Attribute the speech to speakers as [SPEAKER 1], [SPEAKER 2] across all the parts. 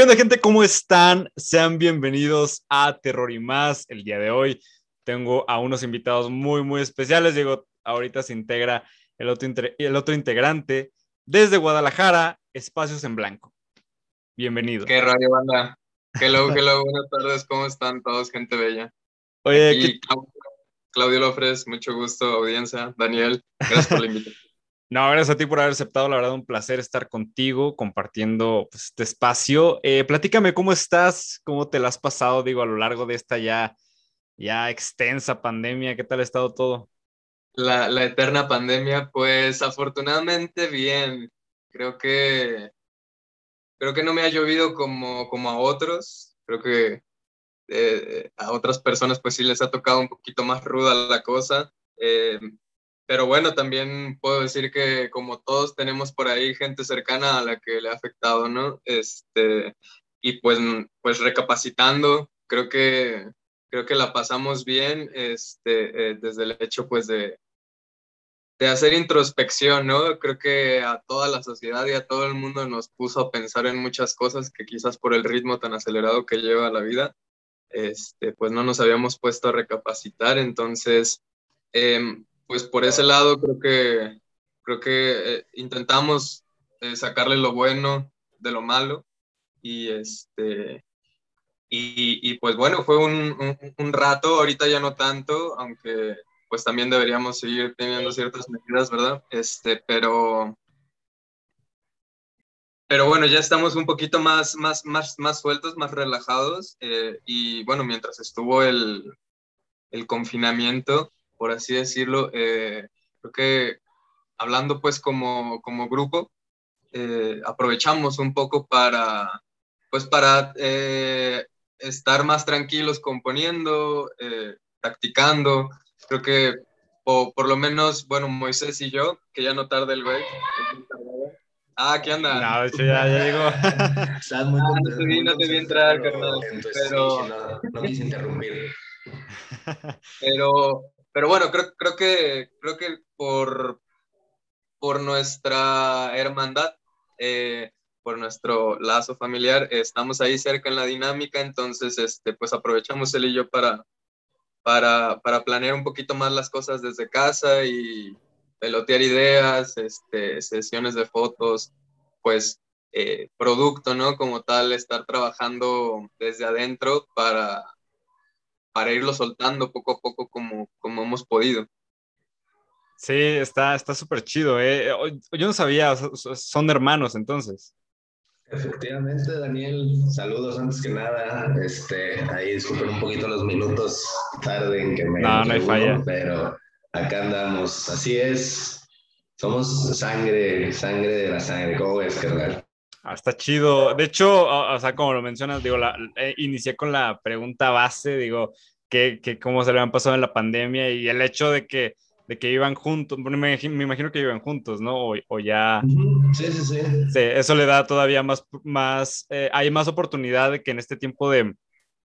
[SPEAKER 1] ¿Qué onda, gente? ¿Cómo están? Sean bienvenidos a Terror y más. El día de hoy tengo a unos invitados muy, muy especiales. Digo, ahorita se integra el otro, el otro integrante desde Guadalajara, Espacios en Blanco. Bienvenido.
[SPEAKER 2] Qué radio, banda. Hello, hello, buenas tardes. ¿Cómo están todos, gente bella?
[SPEAKER 1] Oye, ¿qué...
[SPEAKER 2] Claudio Lofres, mucho gusto, audiencia. Daniel, gracias por la invitación.
[SPEAKER 1] No, gracias a ti por haber aceptado, la verdad, un placer estar contigo compartiendo pues, este espacio. Eh, platícame cómo estás, cómo te la has pasado, digo, a lo largo de esta ya, ya extensa pandemia, ¿qué tal ha estado todo?
[SPEAKER 2] La, la eterna pandemia, pues afortunadamente bien. Creo que, creo que no me ha llovido como, como a otros. Creo que eh, a otras personas pues sí les ha tocado un poquito más ruda la cosa. Eh, pero bueno, también puedo decir que como todos tenemos por ahí gente cercana a la que le ha afectado, ¿no? Este, y pues, pues recapacitando, creo que, creo que la pasamos bien este, eh, desde el hecho pues de, de hacer introspección, ¿no? Creo que a toda la sociedad y a todo el mundo nos puso a pensar en muchas cosas que quizás por el ritmo tan acelerado que lleva la vida, este, pues no nos habíamos puesto a recapacitar. Entonces, eh, pues por ese lado creo que, creo que eh, intentamos eh, sacarle lo bueno de lo malo y este y, pues bueno, fue un, un, rato, ahorita ya no tanto, aunque pues también deberíamos seguir teniendo ciertas medidas, ¿verdad? Este, pero, pero bueno, ya estamos un poquito más, más, más, más sueltos, más relajados. Eh, y bueno, mientras estuvo el, el confinamiento, por así decirlo. Eh, creo que hablando pues como, como grupo, eh, aprovechamos un poco para, pues para eh, estar más tranquilos componiendo, practicando. Creo que por lo menos, bueno, Moisés y yo, que ya no tarda el güey. Ah, ¿qué anda?
[SPEAKER 1] No, hecho ya, ya llegó.
[SPEAKER 2] Estás muy ah, no te vi, no te vi entrar, carnal. Pero...
[SPEAKER 3] no, no quise interrumpir.
[SPEAKER 2] Pero, pero bueno, creo, creo, que, creo que por, por nuestra hermandad, eh, por nuestro lazo familiar, estamos ahí cerca en la dinámica, entonces este, pues aprovechamos él y yo para, para, para planear un poquito más las cosas desde casa y pelotear ideas, este, sesiones de fotos, pues eh, producto, ¿no? Como tal, estar trabajando desde adentro para, para irlo soltando poco a poco como, como hemos podido.
[SPEAKER 1] Sí, está súper chido. ¿eh? Yo no sabía, son hermanos entonces.
[SPEAKER 3] Efectivamente, Daniel, saludos antes que nada. Este, ahí disculpen un poquito los minutos tarde en que me.
[SPEAKER 1] No, no hay falla.
[SPEAKER 3] Pero acá andamos, así es. Somos sangre, sangre de la sangre. ¿Cómo ves, carnal?
[SPEAKER 1] Ah, está chido. De hecho, o, sea, como lo mencionas, digo, la, eh, inicié con la pregunta base, digo, que, que, cómo se le han pasado en la pandemia y el hecho de que, de que iban juntos, me, me imagino que iban juntos, ¿no? O, o ya...
[SPEAKER 3] Sí, sí, sí,
[SPEAKER 1] sí. eso le da todavía más, más eh, hay más oportunidad de que en este tiempo de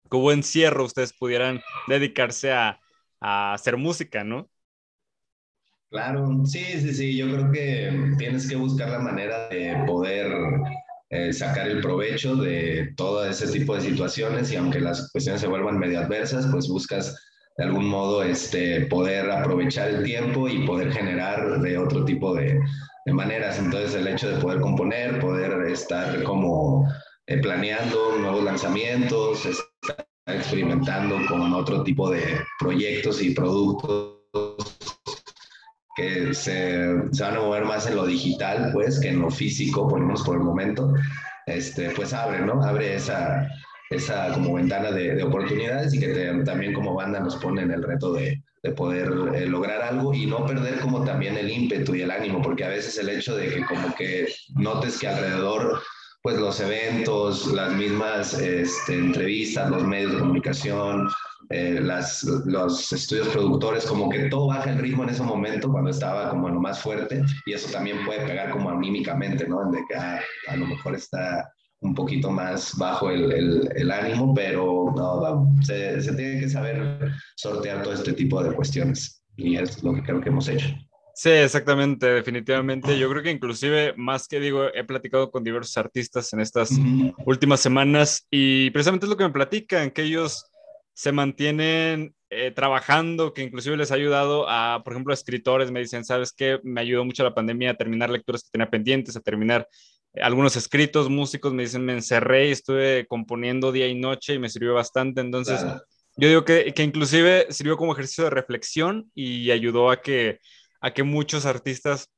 [SPEAKER 1] que hubo encierro ustedes pudieran dedicarse a, a hacer música, ¿no?
[SPEAKER 3] Claro, sí, sí, sí, yo creo que tienes que buscar la manera de poder eh, sacar el provecho de todo ese tipo de situaciones y aunque las cuestiones se vuelvan medio adversas, pues buscas de algún modo este, poder aprovechar el tiempo y poder generar de otro tipo de, maneras. Entonces el hecho de poder componer, poder estar como eh, planeando nuevos lanzamientos, estar experimentando con otro tipo de proyectos y productos que se, se, van a mover más en lo digital, pues, que en lo físico, por lo menos por el momento, este, pues abre, ¿no? Abre esa, esa como ventana de, de oportunidades y que también como banda nos pone en el reto de, de poder eh, lograr algo y no perder como también el ímpetu y el ánimo, porque a veces el hecho de que como que notes que alrededor pues los eventos, las mismas este, entrevistas, los medios de comunicación, eh, las, los estudios productores, como que todo baja el ritmo en ese momento cuando estaba como en lo más fuerte y eso también puede pegar como anímicamente, ¿no? De que ah, a lo mejor está un poquito más bajo el, el, el ánimo, pero no, se, se, tiene que saber sortear todo este tipo de cuestiones y es lo que creo que hemos hecho.
[SPEAKER 1] Sí, exactamente, definitivamente. Yo creo que inclusive, más que digo, he platicado con diversos artistas en estas últimas semanas y precisamente es lo que me platican, que ellos se mantienen eh, trabajando, que inclusive les ha ayudado a, por ejemplo, a escritores, me dicen, ¿sabes qué? Me ayudó mucho la pandemia a terminar lecturas que tenía pendientes, a terminar eh, algunos escritos, músicos, me dicen, me encerré y estuve componiendo día y noche y me sirvió bastante. Entonces, yo digo que, que inclusive sirvió como ejercicio de reflexión y ayudó a que a que muchos artistas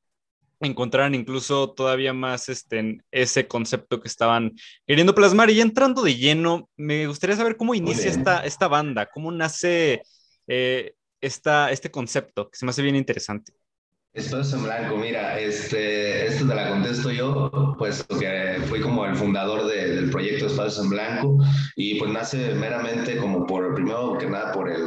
[SPEAKER 1] encontraran incluso todavía más este, ese concepto que estaban queriendo plasmar. Y entrando de lleno, me gustaría saber cómo inicia esta, esta banda, cómo nace eh, esta, este concepto, que se me hace bien interesante.
[SPEAKER 3] Espacios en Blanco, mira, este, esto te la contesto yo, pues que fui como el fundador del proyecto Espacios en Blanco y pues nace meramente como por, primero que nada, por el,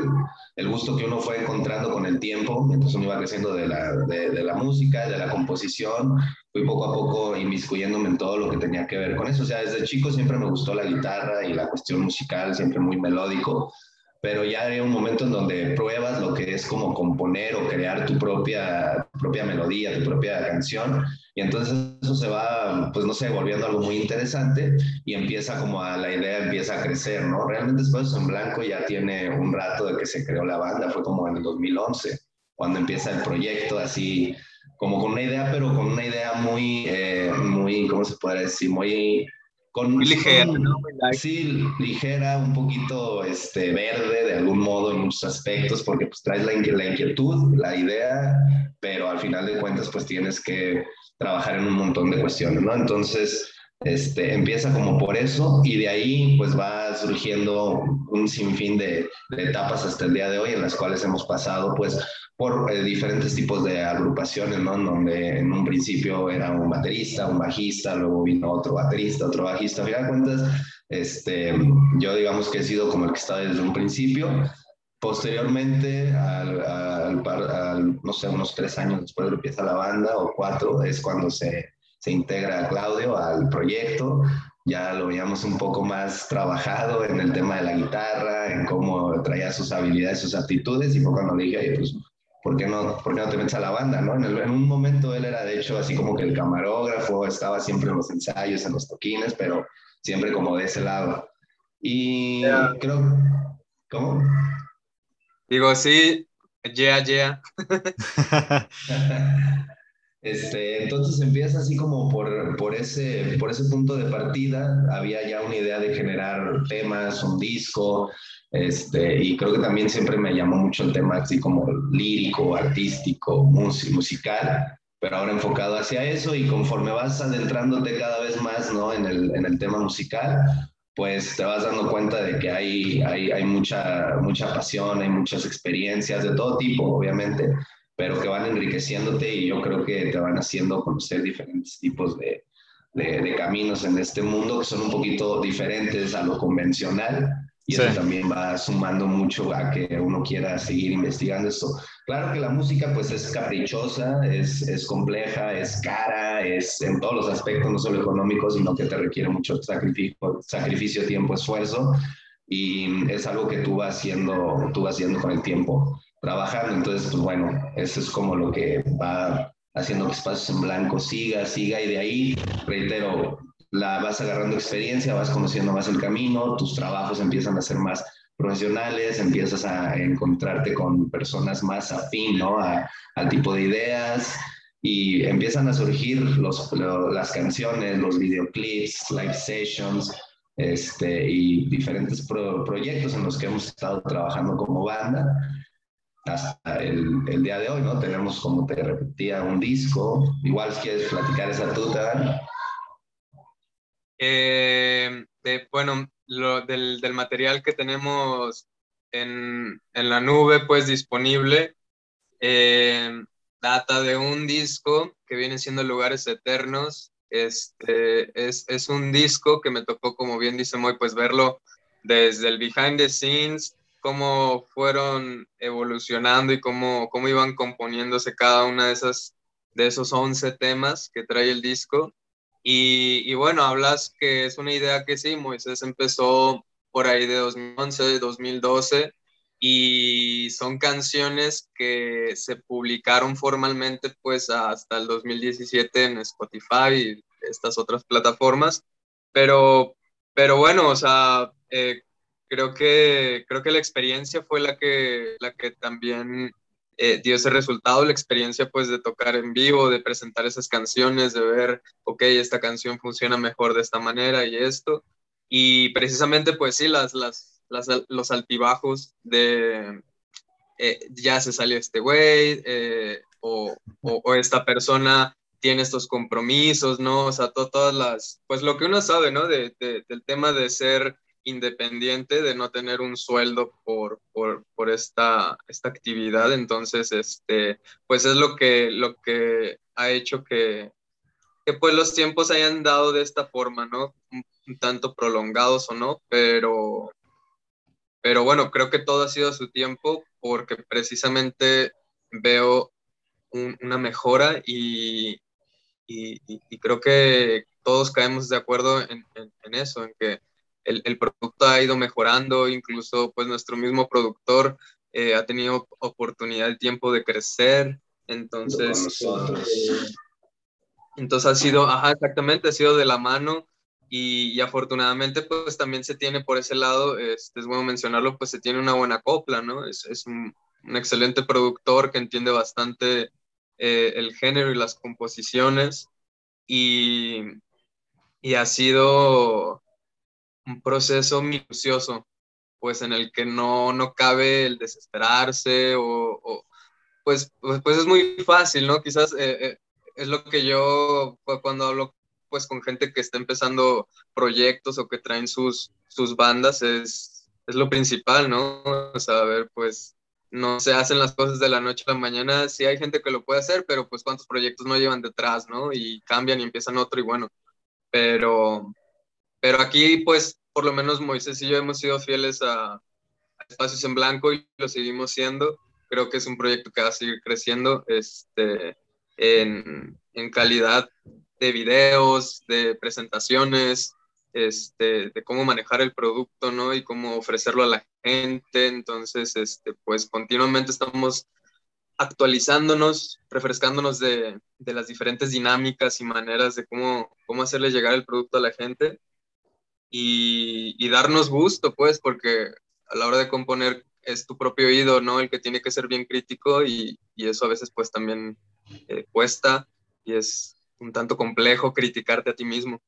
[SPEAKER 3] el gusto que uno fue encontrando con el tiempo, mientras uno iba creciendo de la, de, de la música, de la composición, fui poco a poco inmiscuyéndome en todo lo que tenía que ver con eso, o sea, desde chico siempre me gustó la guitarra y la cuestión musical, siempre muy melódico, pero ya hay un momento en donde pruebas lo que es como componer o crear tu propia, propia melodía, tu propia canción, y entonces eso se va, pues no sé, volviendo algo muy interesante y empieza como a, la idea empieza a crecer, ¿no? Realmente después en Blanco ya tiene un rato de que se creó la banda, fue como en el 2011, cuando empieza el proyecto así, como con una idea, pero con una idea muy, eh, muy, ¿cómo se puede decir? Muy con,
[SPEAKER 2] ligera,
[SPEAKER 3] Sí, ligera, un poquito este, verde de algún modo en muchos aspectos, porque pues traes la, la, inquietud, la idea, pero al final de cuentas pues tienes que trabajar en un montón de cuestiones, ¿no? Entonces, este, empieza como por eso y de ahí pues va surgiendo un sinfín de, de etapas hasta el día de hoy en las cuales hemos pasado pues por eh, diferentes tipos de agrupaciones, ¿no? Donde en un principio era un baterista, un bajista, luego vino otro baterista, otro bajista. A final de cuentas, este, yo digamos que he sido como el que está desde un principio. Posteriormente, al, al, no sé, unos tres años después de que empieza la banda, o cuatro, es cuando se, se integra Claudio al proyecto ya lo veíamos un poco más trabajado en el tema de la guitarra, en cómo traía sus habilidades, sus aptitudes, y fue cuando le dije, pues ¿por qué no, por qué no te metes a la banda? ¿no? En, en, un momento él era de hecho así como que el camarógrafo, estaba siempre en los ensayos, en los toquines, pero siempre como de ese lado. Y creo, ¿cómo?
[SPEAKER 2] Digo, sí, yeah, yeah.
[SPEAKER 3] Este, entonces empieza así como por, por, ese, por ese punto de partida, había ya una idea de generar temas, un disco, este, y creo que también siempre me llamó mucho el tema así como lírico, artístico, musical, pero ahora enfocado hacia eso y conforme vas adentrándote cada vez más ¿no? en, el, en el tema musical, pues te vas dando cuenta de que hay, hay, hay mucha, mucha pasión, hay muchas experiencias de todo tipo, obviamente, pero que van enriqueciéndote y yo creo que te van haciendo conocer diferentes tipos de, de, de caminos en este mundo que son un poquito diferentes a lo convencional y eso también va sumando mucho a que uno quiera seguir investigando esto. Claro que la música pues es caprichosa, es, es compleja, es cara, es en todos los aspectos, no solo económicos, sino que te requiere mucho sacrificio, sacrificio tiempo, esfuerzo y es algo que tú vas haciendo, tú vas haciendo con el tiempo, trabajando. Entonces, pues bueno, eso es como lo que va haciendo que Espacios en Blanco siga, siga y de ahí, reitero, la vas agarrando experiencia, vas conociendo más el camino, tus trabajos empiezan a ser más profesionales, empiezas a encontrarte con personas más afín ¿no? al tipo de ideas y empiezan a surgir los, las canciones, los videoclips, live sessions este, y diferentes proyectos en los que hemos estado trabajando como banda hasta el, el, día de hoy, ¿no? Tenemos, como te repetía, un disco. Igual si quieres platicar esa tuta.
[SPEAKER 2] Eh, bueno, lo, del, del, material que tenemos en, en, la nube, pues disponible, eh, data de un disco que viene siendo Lugares Eternos. Este, es, es un disco que me tocó, como bien dice Moy, pues verlo desde el behind the scenes, cómo fueron evolucionando y cómo, cómo iban componiéndose cada una de esas de esos 11 temas que trae el disco y, bueno, hablas que es una idea que sí, Moisés empezó por ahí de 2011, 2012, y son canciones que se publicaron formalmente pues hasta el 2017 en Spotify y estas otras plataformas, pero, pero bueno, o sea, eh, creo, que, creo que la experiencia fue la que, la que también eh, dio ese resultado, la experiencia pues de tocar en vivo, de presentar esas canciones, de ver, ok, esta canción funciona mejor de esta manera y esto, y precisamente pues sí, las, las los altibajos de eh, ya se salió este güey eh, o, o, esta persona tiene estos compromisos, ¿no? O sea, todas las, pues lo que uno sabe, ¿no? De, del tema de ser independiente, de no tener un sueldo por, por, esta, esta actividad. Entonces, este, pues es lo que, lo que ha hecho que, que pues los tiempos hayan dado de esta forma, ¿no? un tanto prolongados o no, pero, pero bueno, creo que todo ha sido su tiempo porque precisamente veo una mejora y, y, creo que todos caemos de acuerdo en, en, eso, en que el, el, producto ha ido mejorando, incluso pues nuestro mismo productor eh, ha tenido oportunidad, el tiempo de crecer, entonces, eh, entonces ha sido, ajá, exactamente, ha sido de la mano. Y, afortunadamente pues también se tiene por ese lado, este, es bueno mencionarlo, pues se tiene una buena copla, ¿no? Es, es un, un, excelente productor que entiende bastante eh, el género y las composiciones. Y, y, ha sido un proceso minucioso, pues en el que no, no cabe el desesperarse o, o pues, pues, pues, es muy fácil, ¿no? Quizás eh, eh, es lo que yo cuando hablo pues con gente que está empezando proyectos o que traen sus, sus bandas es, es lo principal, ¿no? O sea, a ver, pues no se hacen las cosas de la noche a la mañana, sí hay gente que lo puede hacer, pero pues cuántos proyectos no llevan detrás, ¿no? Y cambian y empiezan otro y bueno, pero, pero aquí pues por lo menos Moisés y yo hemos sido fieles a, a Espacios en Blanco y lo seguimos siendo. Creo que es un proyecto que va a seguir creciendo este, en, en calidad de videos, de presentaciones, este, de cómo manejar el producto, ¿no? Y cómo ofrecerlo a la gente. Entonces, este, pues continuamente estamos actualizándonos, refrescándonos de, de las diferentes dinámicas y maneras de cómo, cómo hacerle llegar el producto a la gente y, y, darnos gusto, pues, porque a la hora de componer es tu propio oído, ¿no? El que tiene que ser bien crítico y, y eso a veces pues también eh, cuesta y es, un tanto complejo criticarte a ti mismo.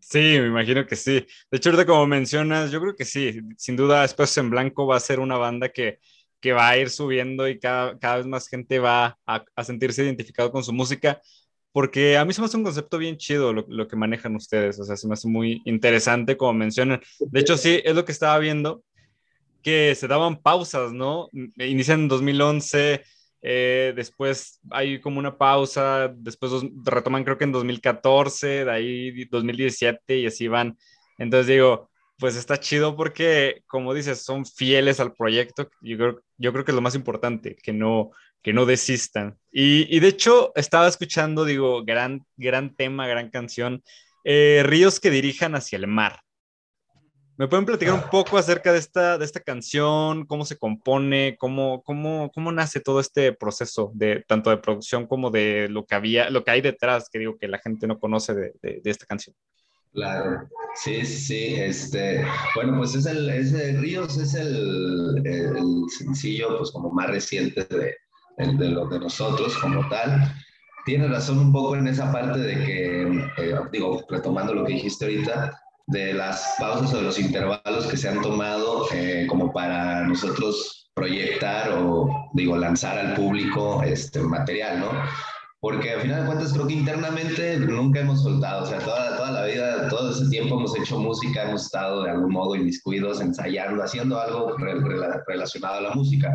[SPEAKER 1] Sí, me imagino que sí. De hecho, ahorita como mencionas, yo creo que sí, sin duda Espacios en Blanco va a ser una banda que, que va a ir subiendo y cada, cada vez más gente va a, a, sentirse identificado con su música, porque a mí se me hace un concepto bien chido lo, lo, que manejan ustedes, o sea, se me hace muy interesante como mencionan. De hecho, sí, es lo que estaba viendo, que se daban pausas, ¿no? Inician en 2011 eh, después hay como una pausa, después retoman creo que en 2014, de ahí 2017 y así van. Entonces digo, pues está chido porque, como dices, son fieles al proyecto. Yo creo, yo creo que es lo más importante, que no, que no desistan. Y, y de hecho, estaba escuchando, digo, gran, gran tema, gran canción, eh, Ríos que dirijan hacia el mar. ¿Me pueden platicar un poco acerca de esta, de esta canción? ¿Cómo se compone? ¿Cómo, cómo, cómo nace todo este proceso de tanto de producción como de lo que había, lo que hay detrás, que digo que la gente no conoce de, de, de esta canción?
[SPEAKER 3] Claro, sí, sí, este, bueno, pues es el, es el Ríos, es el, el, sencillo, pues como más reciente de, de lo de nosotros como tal. Tienes razón un poco en esa parte de que, eh, digo, retomando lo que dijiste ahorita, de las pausas o de los intervalos que se han tomado eh, como para nosotros proyectar o, digo, lanzar al público este material, ¿no? Porque al final de cuentas creo que internamente nunca hemos soltado, o sea, toda, toda la vida, todo ese tiempo hemos hecho música, hemos estado de algún modo inmiscuidos, ensayando, haciendo algo re, re, relacionado a la música.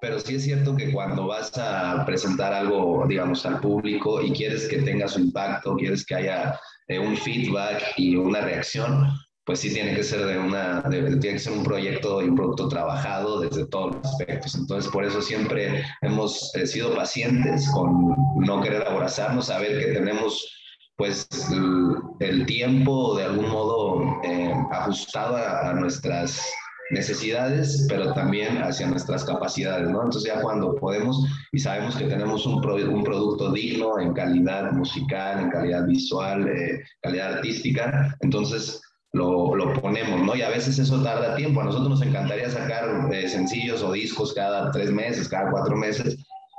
[SPEAKER 3] Pero sí es cierto que cuando vas a presentar algo, digamos, al público y quieres que tenga su impacto, quieres que haya un feedback y una reacción, pues sí tiene que ser de una, de, tiene que ser un proyecto y un producto trabajado desde todos los aspectos. Entonces, por eso siempre hemos eh, sido pacientes con no querer abrazarnos, saber que tenemos pues el, el tiempo de algún modo eh, ajustado a, a, nuestras necesidades, pero también hacia nuestras capacidades, ¿no? Entonces ya cuando podemos y sabemos que tenemos un, un producto digno en calidad musical, en calidad visual, eh, calidad artística, entonces lo, lo, ponemos, ¿no? Y a veces eso tarda tiempo. A nosotros nos encantaría sacar eh, sencillos o discos cada tres meses, cada cuatro meses,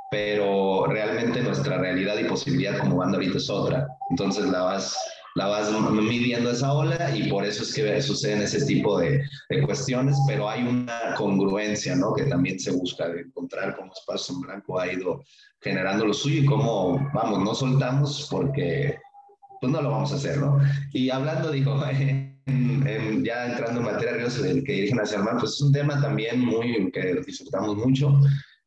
[SPEAKER 3] pero realmente nuestra realidad y posibilidad como banda ahorita es otra. Entonces la vas la vas midiendo esa ola y por eso es que suceden ese tipo de, de, cuestiones, pero hay una congruencia, ¿no? Que también se busca de encontrar cómo Espacio en Blanco ha ido generando lo suyo y cómo, vamos, no soltamos porque pues no lo vamos a hacer, ¿no? Y hablando, digo, ya entrando en materia que dirigen hacia el mar, pues es un tema también muy que disfrutamos mucho.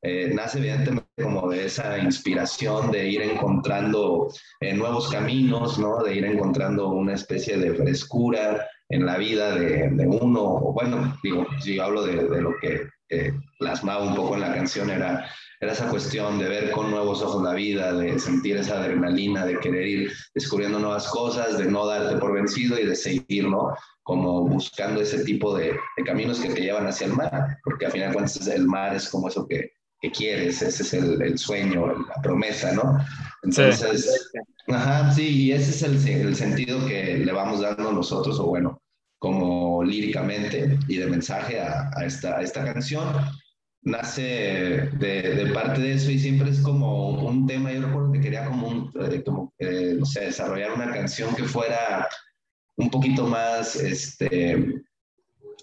[SPEAKER 3] Eh, nace evidentemente como de esa inspiración de ir encontrando eh, nuevos caminos, ¿no? De ir encontrando una especie de frescura en la vida de, uno. Bueno, digo, si yo hablo de, lo que eh, plasmaba un poco en la canción, era, era esa cuestión de ver con nuevos ojos la vida, de sentir esa adrenalina, de querer ir descubriendo nuevas cosas, de no darte por vencido y de seguir, ¿no? Como buscando ese tipo de, caminos que te llevan hacia el mar, porque al final cuentas el mar es como eso que, que quieres, ese es el, el, sueño, la promesa, ¿no? Entonces, sí. ajá, sí, y ese es el, el, sentido que le vamos dando nosotros, o bueno, como líricamente y de mensaje a, a, esta, a esta canción. Nace de, de, parte de eso y siempre es como un tema, yo recuerdo que quería como, un, eh, como eh, no sé, desarrollar una canción que fuera un poquito más, este,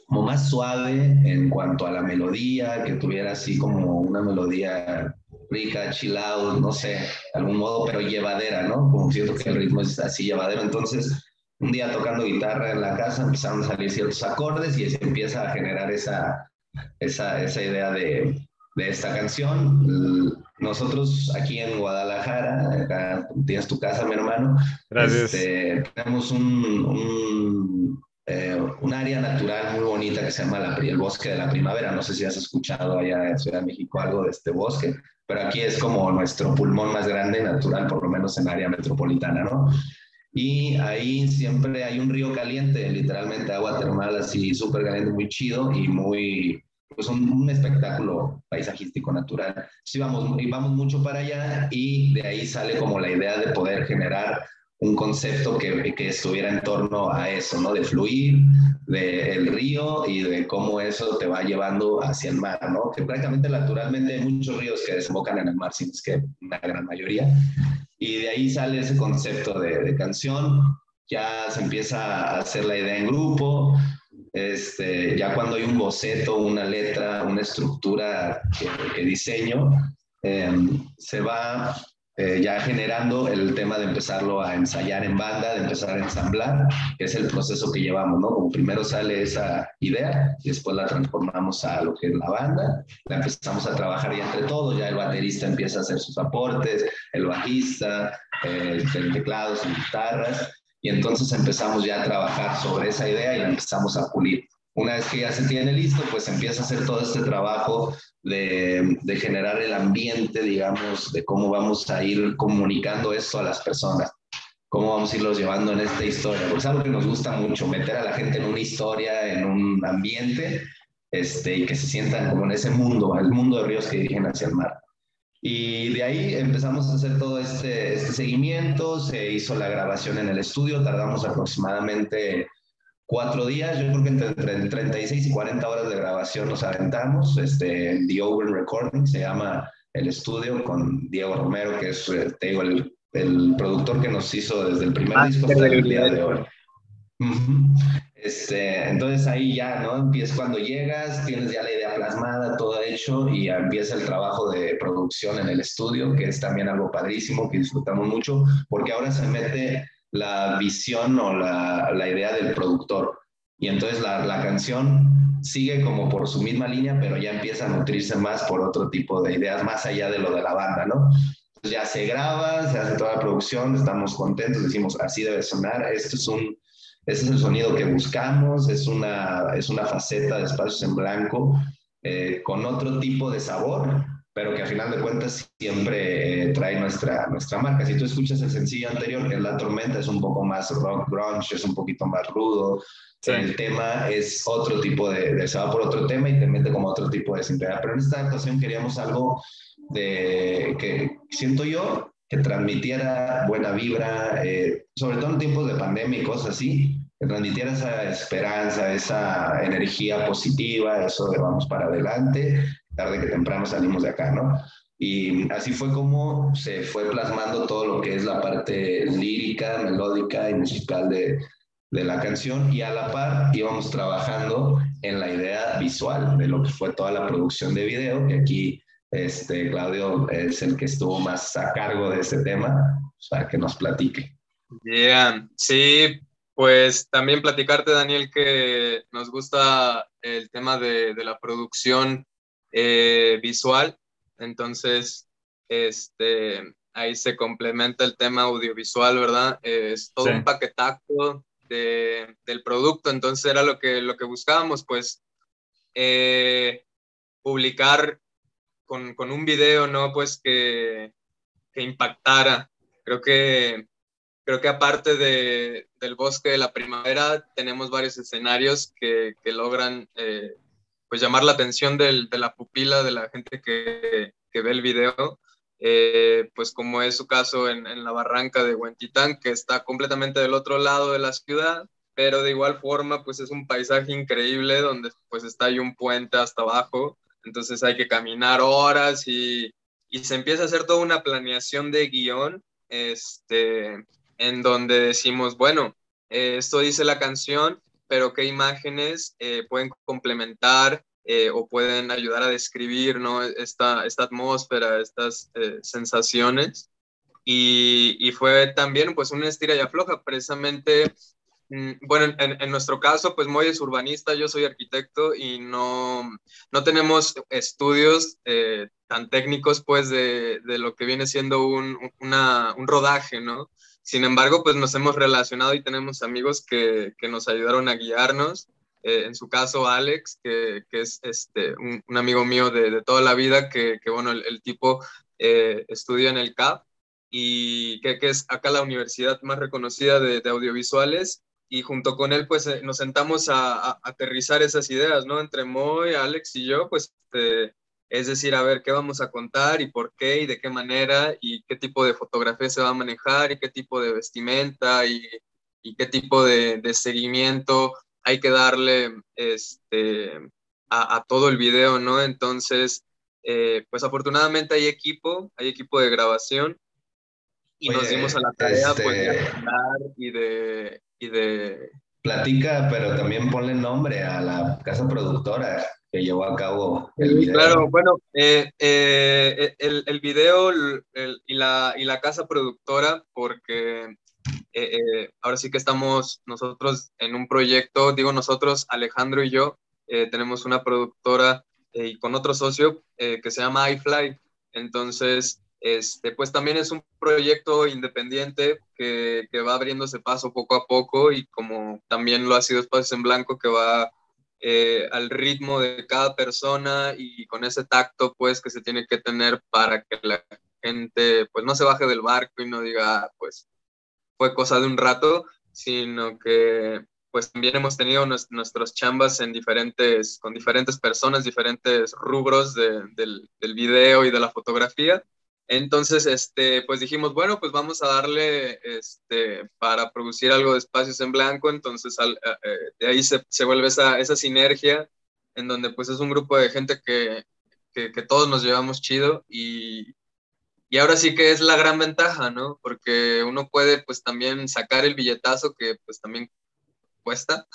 [SPEAKER 3] como más suave en cuanto a la melodía, que tuviera así como una melodía rica, chill out, no sé, de algún modo, pero llevadera, ¿no? Como siento que el ritmo es así llevadero. Entonces, un día tocando guitarra en la casa empezaron a salir ciertos acordes y se empieza a generar esa, esa, esa idea de, de esta canción. Nosotros aquí en Guadalajara, acá tienes tu casa, mi hermano.
[SPEAKER 1] Gracias.
[SPEAKER 3] Este, tenemos un, un eh, un área natural muy bonita que se llama la, el Bosque de la Primavera. No sé si has escuchado allá en Ciudad de México algo de este bosque, pero aquí es como nuestro pulmón más grande natural, por lo menos en área metropolitana, ¿no? Y ahí siempre hay un río caliente, literalmente agua termal así súper caliente, muy chido y muy, pues un, espectáculo paisajístico natural. Sí, vamos, vamos mucho para allá y de ahí sale como la idea de poder generar un concepto que, que, estuviera en torno a eso, ¿no? De fluir, del de río y de cómo eso te va llevando hacia el mar, ¿no? Que prácticamente naturalmente hay muchos ríos que desembocan en el mar, sino es que una gran mayoría. Y de ahí sale ese concepto de, canción, ya se empieza a hacer la idea en grupo, este, ya cuando hay un boceto, una letra, una estructura que, diseño, eh, se va eh, ya generando el tema de empezarlo a ensayar en banda, de empezar a ensamblar, que es el proceso que llevamos, ¿no? Como primero sale esa idea y después la transformamos a lo que es la banda, la empezamos a trabajar ya entre todos, ya el baterista empieza a hacer sus aportes, el bajista, eh, el teclado, sus guitarras, y entonces empezamos ya a trabajar sobre esa idea y la empezamos a pulir. Una vez que ya se tiene listo, pues empieza a hacer todo este trabajo de, de, generar el ambiente, digamos, de cómo vamos a ir comunicando esto a las personas, cómo vamos a irlos llevando en esta historia. Porque es algo que nos gusta mucho, meter a la gente en una historia, en un ambiente, este, y que se sientan como en ese mundo, el mundo de ríos que dirigen hacia el mar. Y de ahí empezamos a hacer todo este, este seguimiento, se hizo la grabación en el estudio, tardamos aproximadamente cuatro días, yo creo que entre, entre 36 y 40 horas de grabación nos aventamos, este, The Open Recording se llama el estudio con Diego Romero, que es, eh, te digo, el, el productor que nos hizo desde el primer ah, disco hasta el día de hoy. Uh -huh. este, entonces ahí ya, ¿no? Empieza cuando llegas, tienes ya la idea plasmada, todo hecho, y empieza el trabajo de producción en el estudio, que es también algo padrísimo, que disfrutamos mucho, porque ahora se mete la visión o la, la idea del productor. Y entonces la, la, canción sigue como por su misma línea, pero ya empieza a nutrirse más por otro tipo de ideas, más allá de lo de la banda, ¿no? Ya se graba, se hace toda la producción, estamos contentos, decimos, así debe sonar, esto es un, este es el sonido que buscamos, es una, es una faceta de espacios en blanco eh, con otro tipo de sabor, pero que a final de cuentas siempre eh, trae nuestra, nuestra marca. Si tú escuchas el sencillo anterior, que es La Tormenta, es un poco más rock grunge, es un poquito más rudo. El tema es otro tipo de, de, se va por otro tema y te mete como otro tipo de sinceridad. Pero en esta ocasión queríamos algo de que siento yo que transmitiera buena vibra, eh, sobre todo en tiempos de pandemia y cosas así, que transmitiera esa esperanza, esa energía positiva, eso de vamos para adelante, tarde que temprano salimos de acá, ¿no? Y así fue como se fue plasmando todo lo que es la parte lírica, melódica y musical de, de la canción y a la par íbamos trabajando en la idea visual de lo que fue toda la producción de video, que aquí este, Claudio es el que estuvo más a cargo de ese tema, para que nos platique.
[SPEAKER 2] Bien, sí, pues también platicarte, Daniel, que nos gusta el tema de, de la producción eh, visual. Entonces, este, ahí se complementa el tema audiovisual, ¿verdad? es todo un paquetazo de, del producto. Entonces era lo que, lo que buscábamos, pues, eh, publicar con, con, un video, ¿no? Pues que, que impactara. Creo que creo que aparte de, del bosque de la primavera, tenemos varios escenarios que, que logran eh, pues llamar la atención del, de la pupila de la gente que, que ve el video, eh, pues como es su caso en, en, la barranca de Huentitán, que está completamente del otro lado de la ciudad, pero de igual forma pues es un paisaje increíble donde pues está ahí un puente hasta abajo, entonces hay que caminar horas y, y se empieza a hacer toda una planeación de guion, este, en donde decimos, bueno, eh, esto dice la canción, pero qué imágenes eh, pueden complementar eh, o pueden ayudar a describir ¿no? esta, esta atmósfera, estas eh, sensaciones. Y, y, fue también pues una estira y afloja, precisamente, mm, bueno, en, en, nuestro caso, pues Moy es urbanista, yo soy arquitecto y no, no tenemos estudios eh, tan técnicos pues de, de, lo que viene siendo un, una, un rodaje, ¿no? Sin embargo, pues nos hemos relacionado y tenemos amigos que, que nos ayudaron a guiarnos. Eh, en su caso, Alex, que, que es este, un, un, amigo mío de, de, toda la vida, que, que bueno, el, el tipo eh, estudia en el CAP y que, que, es acá la universidad más reconocida de, de audiovisuales. Y junto con él, pues eh, nos sentamos a, a, aterrizar esas ideas, ¿no? Entre Moy, Alex y yo, pues este, es decir, a ver qué vamos a contar y por qué y de qué manera y qué tipo de fotografía se va a manejar y qué tipo de vestimenta y, y qué tipo de, de, seguimiento hay que darle este, a, a, todo el video, ¿no? Entonces, eh, pues afortunadamente hay equipo, hay equipo de grabación y Oye, nos dimos a la tarea este... pues, de y de, y de...
[SPEAKER 3] Platica, pero también ponle nombre a la casa productora que llevó a cabo el video.
[SPEAKER 2] Claro, bueno, eh, eh, el, el, video el, y, la, y la casa productora, porque eh, eh, ahora sí que estamos nosotros en un proyecto, digo nosotros, Alejandro y yo, eh, tenemos una productora y con otro socio que se llama iFly. Entonces, este, pues también es un proyecto independiente que, que va abriéndose paso poco a poco y como también lo ha sido Espacios en Blanco, que va eh, al ritmo de cada persona y con ese tacto pues que se tiene que tener para que la gente pues no se baje del barco y no diga pues fue cosa de un rato, sino que pues también hemos tenido nues nuestros chambas en diferentes, con diferentes personas, diferentes rubros de, del, del video y de la fotografía entonces, este, pues dijimos, bueno, pues vamos a darle este, para producir algo de espacios en blanco, entonces al, eh, de ahí se, se, vuelve esa, esa sinergia en donde pues es un grupo de gente que, que, que, todos nos llevamos chido y, y ahora sí que es la gran ventaja, ¿no? Porque uno puede pues también sacar el billetazo que pues también cuesta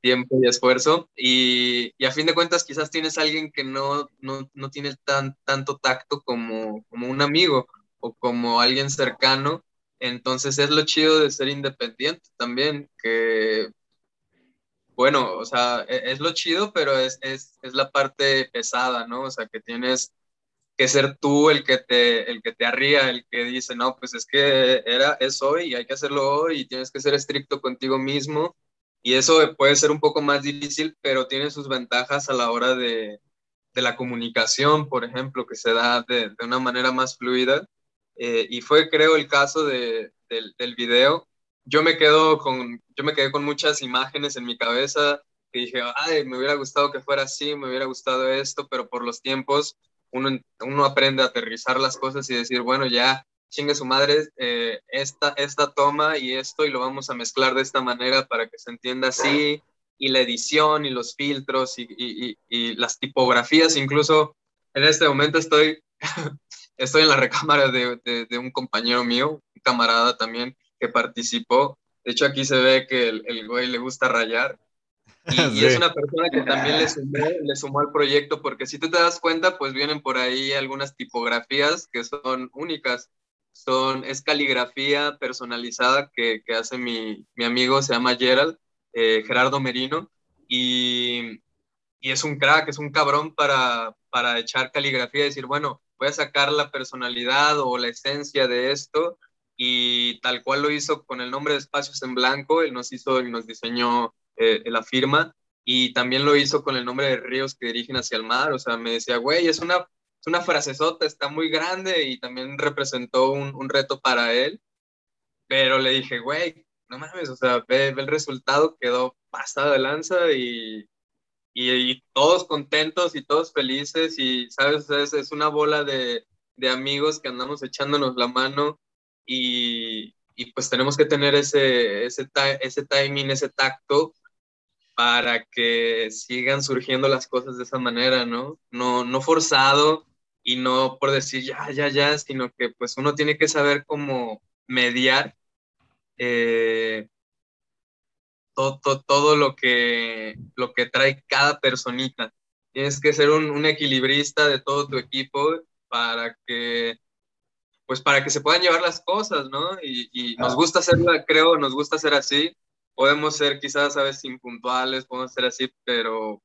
[SPEAKER 2] tiempo y esfuerzo. Y, a fin de cuentas, quizás tienes a alguien que no, no, no tiene tan, tanto tacto como, como un amigo o como alguien cercano. Entonces es lo chido de ser independiente también, que, bueno, o sea, es, es lo chido, pero es, es, es, la parte pesada, ¿no? O sea, que tienes que ser tú el que te, el que te arría, el que dice, no, pues es que era, es hoy y hay que hacerlo hoy y tienes que ser estricto contigo mismo y eso puede ser un poco más difícil, pero tiene sus ventajas a la hora de, de la comunicación, por ejemplo, que se da de, de una manera más fluida. Eh, y fue, creo, el caso de, del, video. Yo me, quedo con, yo me quedé con muchas imágenes en mi cabeza que dije, ay, me hubiera gustado que fuera así, me hubiera gustado esto, pero por los tiempos uno, uno aprende a aterrizar las cosas y decir, bueno, ya chingue su madre eh, esta, esta toma y esto y lo vamos a mezclar de esta manera para que se entienda así y la edición y los filtros y, y, y las tipografías, incluso en este momento estoy, estoy en la recámara de, de, de, un compañero mío, un camarada también que participó. De hecho, aquí se ve que el, el güey le gusta rayar y, sí. y, es una persona que también le sumó, le sumó al proyecto, porque si tú te das cuenta, pues vienen por ahí algunas tipografías que son únicas. Son, es caligrafía personalizada que, que hace mi, mi, amigo, se llama Gerald, eh, Gerardo Merino, y, y, es un crack, es un cabrón para, para echar caligrafía y decir, bueno, voy a sacar la personalidad o la esencia de esto, y tal cual lo hizo con el nombre de Espacios en Blanco, él nos hizo y nos diseñó eh, la firma y también lo hizo con el nombre de ríos que dirigen hacia el mar, o sea, me decía, güey, es una, es una frasezota, está muy grande y también representó un, un reto para él, pero le dije, güey, no mames, o sea, ve, ve, el resultado, quedó pasada de lanza y, y, y, todos contentos y todos felices y, ¿sabes? Es, es una bola de, de amigos que andamos echándonos la mano y, y pues tenemos que tener ese, ese, ese timing, ese tacto para que sigan surgiendo las cosas de esa manera, ¿no? No, no forzado y no por decir ya, ya, ya, sino que pues uno tiene que saber cómo mediar eh, todo, todo, todo, lo, que, lo que trae cada personita. Tienes que ser un, un equilibrista de todo tu equipo para que pues para que se puedan llevar las cosas, ¿no? Y, y nos gusta hacerla, creo, nos gusta ser así, podemos ser quizás a veces impuntuales, podemos ser así, pero,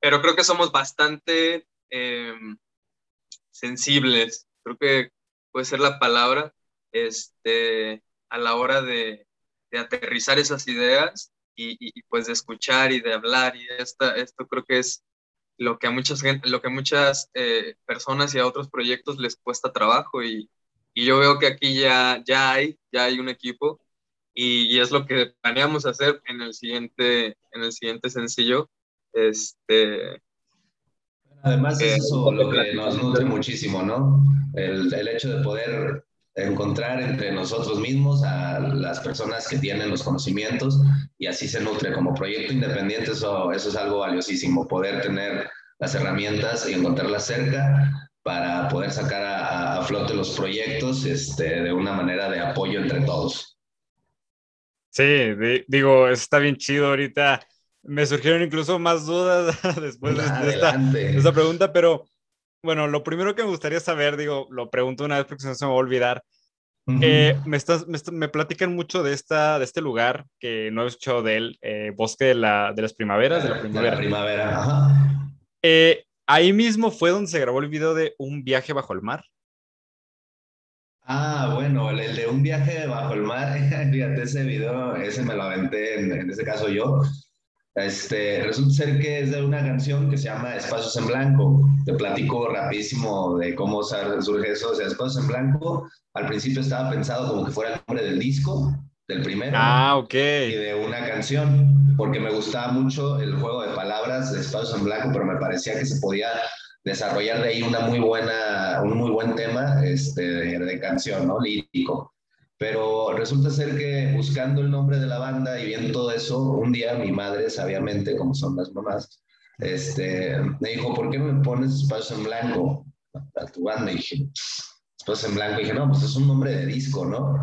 [SPEAKER 2] pero creo que somos bastante eh, sensibles, creo que puede ser la palabra, este, a la hora de, aterrizar esas ideas y, y, pues de escuchar y de hablar. Y esta, esto creo que es lo que a muchas, lo que muchas eh, personas y a otros proyectos les cuesta trabajo. Y, y yo veo que aquí ya, ya hay, ya hay un equipo y, y, es lo que planeamos hacer en el siguiente, en el siguiente sencillo. Este,
[SPEAKER 3] Además, eh, es eso lo que nos nutre muchísimo, ¿no? El, el, hecho de poder encontrar entre nosotros mismos a las personas que tienen los conocimientos y así se nutre. Como proyecto independiente, eso, eso es algo valiosísimo, poder tener las herramientas y encontrarlas cerca para poder sacar a, a flote los proyectos este, de una manera de apoyo entre todos.
[SPEAKER 1] Sí, de, digo, está bien chido ahorita. Me surgieron incluso más dudas después de, de, esta, de, esta, pregunta, pero bueno, lo primero que me gustaría saber, digo, lo pregunto una vez porque no se me va a olvidar. Uh -huh. eh, me, estás, me, me, platican mucho de, esta, de este lugar que no he escuchado de él, eh, Bosque de, la, de, las Primaveras, de la Primavera.
[SPEAKER 3] De la primavera. Ajá.
[SPEAKER 1] Eh, ahí mismo fue donde se grabó el video de Un viaje bajo el mar.
[SPEAKER 3] Ah, bueno, el, el, de un viaje bajo el mar, fíjate, ese video, ese me lo aventé, en, en ese caso yo. Este, resulta ser que es de una canción que se llama Espacios en Blanco. Te platico rapidísimo de cómo surge eso. O sea, Espacios en Blanco, al principio estaba pensado como que fuera el nombre del disco, del primero.
[SPEAKER 1] Ah, ok.
[SPEAKER 3] Y de una canción, porque me gustaba mucho el juego de palabras de Espacios en Blanco, pero me parecía que se podía desarrollar de ahí una muy buena, un muy buen tema este, de, de canción, ¿no? Lírico. Pero resulta ser que buscando el nombre de la banda y viendo todo eso, un día mi madre, sabiamente, como son las mamás, este, me dijo, ¿por qué me pones espacios en blanco a tu banda? Y dije, espacios en blanco. Y dije, no, pues es un nombre de disco, ¿no?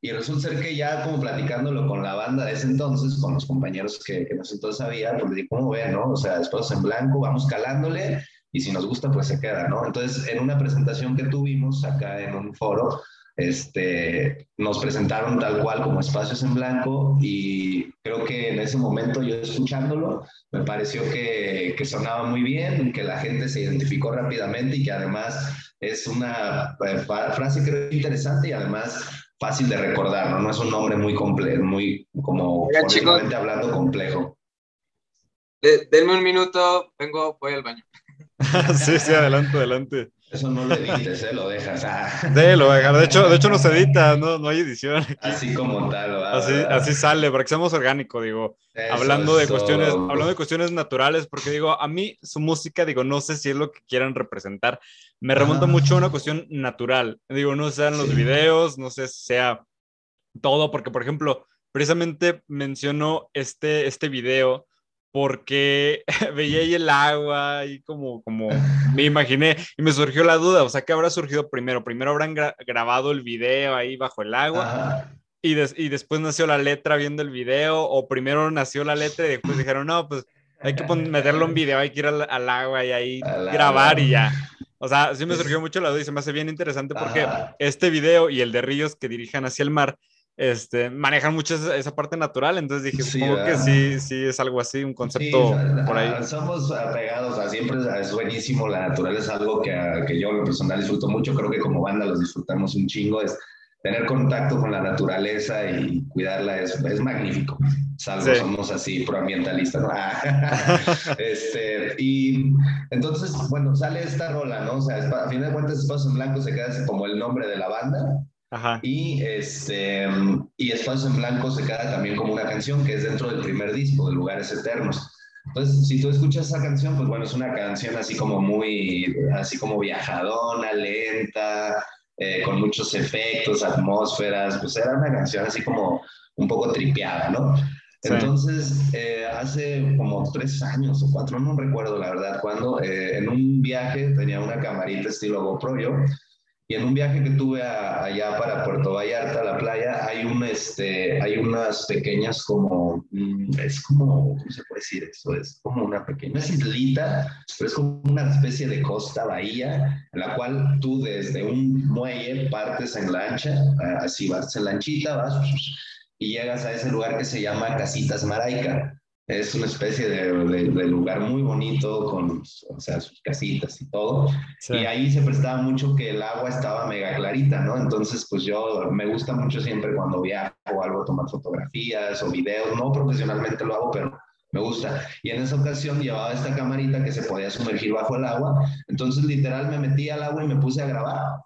[SPEAKER 3] Y resulta ser que ya como platicándolo con la banda de ese entonces, con los compañeros que, que entonces había, pues le dije, ¿cómo ven, no? O sea, espacios en blanco, vamos calándole y si nos gusta, pues se queda, ¿no? Entonces, en una presentación que tuvimos acá en un foro, este, nos presentaron tal cual como espacios en blanco y creo que en ese momento yo escuchándolo me pareció que, que sonaba muy bien, que la gente se identificó rápidamente y que además es una eh, frase creo interesante y además fácil de recordar, ¿no? No es un nombre muy complejo, muy como
[SPEAKER 2] chicos,
[SPEAKER 3] hablando complejo.
[SPEAKER 2] denme un minuto, vengo, voy al baño.
[SPEAKER 1] sí, sí, adelante, adelante.
[SPEAKER 3] Eso no lo edites, ¿eh? lo dejas. Ah.
[SPEAKER 1] Sí, lo dejar. De hecho, de hecho no se edita, no, no hay edición.
[SPEAKER 3] Así como tal.
[SPEAKER 1] Así, así sale, para que seamos orgánico, digo. hablando de cuestiones, hablando de cuestiones naturales, porque digo, a mí su música, digo, no sé si es lo que quieran representar. Me remonta mucho a una cuestión natural. Digo, no sean los videos, no sé si sea todo, porque por ejemplo, precisamente menciono este, este video porque veía ahí el agua y como, como me imaginé y me surgió la duda, o sea, ¿qué habrá surgido primero? Primero habrán grabado el video ahí bajo el agua y, y, después nació la letra viendo el video o primero nació la letra y después dijeron, no, pues hay que meterlo en video, hay que ir al, agua y ahí grabar y ya. O sea, sí me surgió mucho la duda y se me hace bien interesante porque este video y el de Ríos que dirijan hacia el mar este, manejan mucho esa, parte natural, entonces dije, supongo que sí, sí es algo así, un concepto por ahí.
[SPEAKER 3] Somos apegados a siempre, es buenísimo, la naturaleza es algo que, que yo en lo personal disfruto mucho, creo que como banda los disfrutamos un chingo, es tener contacto con la naturaleza y cuidarla es, es magnífico, salvo somos así proambientalistas, ¿no? este, y entonces, bueno, sale esta rola, ¿no? O sea, a fin de cuentas, Espacio en Blanco se queda como el nombre de la banda, y, este, y Espacio en Blanco se queda también como una canción que es dentro del primer disco, de Lugares Eternos. Entonces, si tú escuchas esa canción, pues bueno, es una canción así como muy, así como viajadona, lenta, eh, con muchos efectos, atmósferas, pues era una canción así como un poco tripeada, ¿no? Entonces, eh, hace como tres años o cuatro, no recuerdo la verdad, cuando eh, en un viaje tenía una camarita estilo GoPro yo, y en un viaje que tuve allá para Puerto Vallarta, la playa, hay, un, este, hay unas pequeñas como, mm, es como, ¿cómo se puede decir eso? Es como una pequeña, islita, pero es como una especie de costa, bahía, en la cual tú desde un muelle partes en lancha, así vas en lanchita, vas y llegas a ese lugar que se llama Casitas Maraica es una especie de, de, lugar muy bonito con o sea, sus casitas y todo. Y ahí se prestaba mucho que el agua estaba mega clarita, ¿no? Entonces, pues yo me gusta mucho siempre cuando viajo o algo tomar fotografías o videos. No profesionalmente lo hago, pero me gusta. Y en esa ocasión llevaba esta camarita que se podía sumergir bajo el agua. Entonces, literal, me metí al agua y me puse a grabar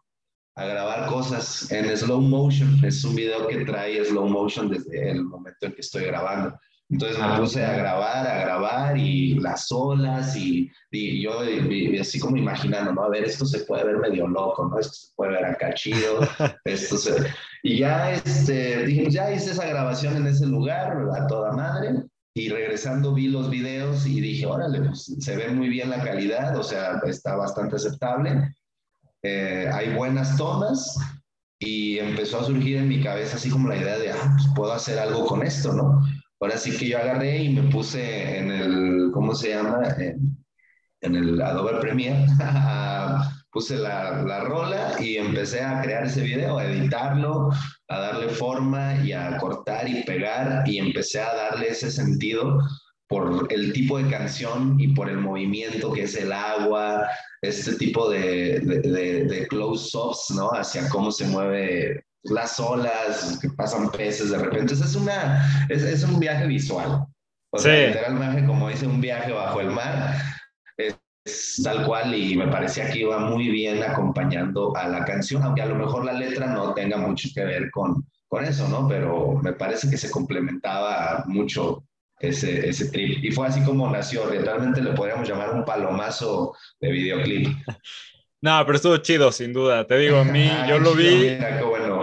[SPEAKER 3] a grabar cosas en slow motion. Es un video que trae slow motion desde el momento en que estoy grabando. Entonces me puse a grabar, a grabar y las olas y, y yo así como imaginando, ¿no? A ver, esto se puede ver medio loco, ¿no? Esto se puede ver acá chido, esto se... Y ya, este, dije, ya hice esa grabación en ese lugar, a toda madre, y regresando vi los videos y dije, órale, pues se ve muy bien la calidad, o sea, está bastante aceptable, eh, hay buenas tomas, y empezó a surgir en mi cabeza así como la idea de, ah, pues puedo hacer algo con esto, ¿no? Ahora sí que yo agarré y me puse en el, ¿cómo se llama? En, el Adobe Premiere, puse la, la, rola y empecé a crear ese video, a editarlo, a darle forma y a cortar y pegar y empecé a darle ese sentido por el tipo de canción y por el movimiento que es el agua, este tipo de, de, de close-ups, ¿no? Hacia cómo se mueve las olas, que pasan peces de repente. es, una, es, es un viaje visual. O sea, literalmente, como dice, un viaje bajo el mar. Es, tal cual y me parecía que iba muy bien acompañando a la canción, aunque a lo mejor la letra no tenga mucho que ver con, con eso, ¿no? Pero me parece que se complementaba mucho ese, ese trip. Y fue así como nació. Realmente le podríamos llamar un palomazo de videoclip.
[SPEAKER 1] No, pero estuvo chido, sin duda. Te digo, a mí, yo lo vi.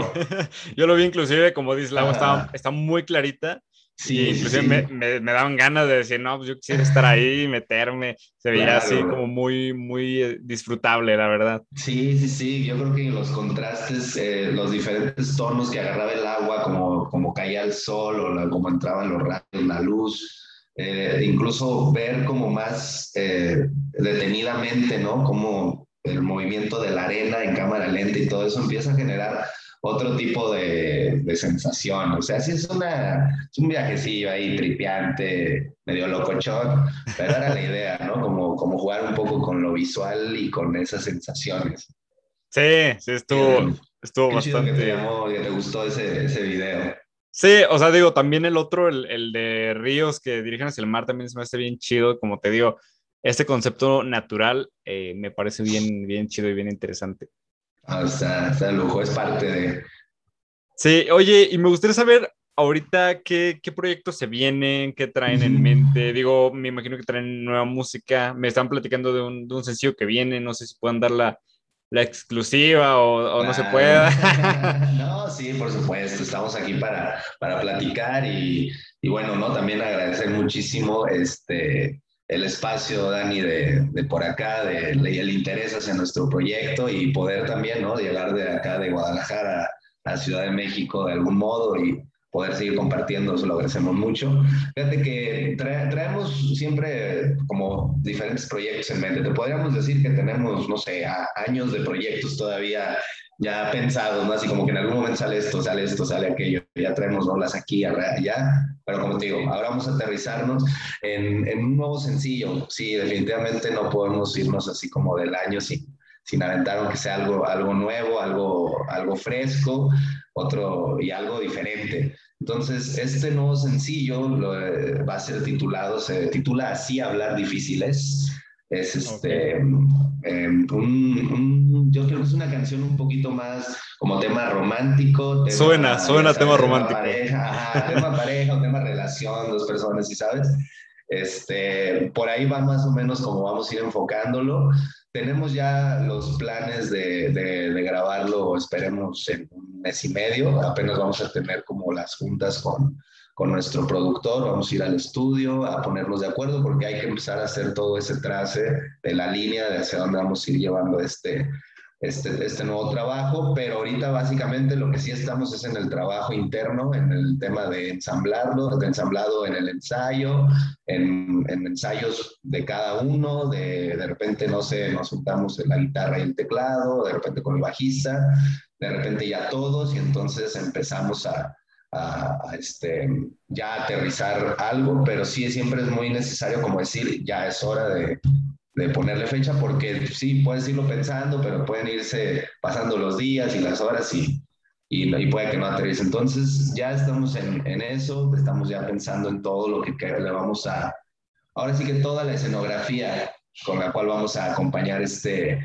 [SPEAKER 1] yo lo vi inclusive, como dice la agua, está, muy clarita. Sí, inclusive Me, me, daban ganas de decir, no, pues yo quisiera estar ahí, meterme. Se veía así como muy, muy eh, disfrutable, la verdad.
[SPEAKER 3] Sí, sí, sí. Yo creo que los contrastes, eh, los diferentes tonos que agarraba el agua, como, como caía el sol o como entraban los rayos, la luz, eh, incluso ver como más detenidamente, ¿no? Como el movimiento de la arena en cámara lenta y todo eso empieza a generar otro tipo de, de sensación. O sea, sí es, una, es un viajecillo ahí tripiante, medio locochón, pero era la idea, ¿no? Como, como jugar un poco con lo visual y con esas sensaciones.
[SPEAKER 1] Sí, sí, estuvo, estuvo bastante.
[SPEAKER 3] que te, llamó, que te gustó ese, ese video.
[SPEAKER 1] Sí, o sea, digo, también el otro, el, el de ríos que dirigen hacia el mar, también se me hace bien chido, como te digo, este concepto natural eh, me parece bien, bien chido y bien interesante.
[SPEAKER 3] Ah, o sea, o lujo, es parte de...
[SPEAKER 1] Sí, oye, y me gustaría saber ahorita qué, qué proyectos se vienen, qué traen en mente. Digo, me imagino que traen nueva música. Me están platicando de un, de un sencillo que viene, no sé si puedan dar la, la exclusiva o, no se pueda.
[SPEAKER 3] no, sí, por supuesto, estamos aquí para, para platicar y, y, bueno, ¿no? También agradecer muchísimo este, el espacio, Dani, de, de por acá, de, el interés hacia nuestro proyecto y poder también, ¿no? Llegar de acá, de Guadalajara a Ciudad de México de algún modo y, poder seguir compartiendo, eso lo agradecemos mucho. Fíjate que traemos siempre como diferentes proyectos en mente. Te podríamos decir que tenemos, no sé, años de proyectos todavía ya pensados, ¿no? Así como que en algún momento sale esto, sale esto, sale aquello, ya traemos rolas aquí, allá, pero como te digo, ahora vamos a aterrizarnos en, en un nuevo sencillo. Sí, definitivamente no podemos irnos así como del año sin, sin aventar aunque sea algo, algo nuevo, algo, algo fresco, otro y algo diferente. Entonces, este nuevo sencillo lo, eh, va a ser titulado, se titula Así hablar difíciles. Es este, em, un, yo creo que es una canción un poquito más como tema romántico.
[SPEAKER 1] suena, suena tema romántico.
[SPEAKER 3] Pareja, tema pareja tema relación, dos personas, ¿sí sabes? Este, por ahí va más o menos como vamos a ir enfocándolo. Tenemos ya los planes de, de, grabarlo, esperemos, en un mes y medio. Apenas vamos a tener como las juntas con, con nuestro productor, vamos a ir al estudio a ponernos de acuerdo porque hay que empezar a hacer todo ese trace de la línea de hacia dónde vamos a ir llevando este, este, este nuevo trabajo, pero ahorita básicamente lo que sí estamos es en el trabajo interno, en el tema de ensamblarlo, de ensamblado en el ensayo, en, en ensayos de cada uno, de, de repente, no sé, nos juntamos en la guitarra y el teclado, de repente con el bajista, de repente ya todos y entonces empezamos a, a, este, ya aterrizar algo, pero sí siempre es muy necesario como decir, ya es hora de, de ponerle fecha porque sí, puedes irlo pensando, pero pueden irse pasando los días y las horas y, y, puede que no aterrice. Entonces ya estamos en, en, eso, estamos ya pensando en todo lo que, le vamos a, ahora sí que toda la escenografía con la cual vamos a acompañar este,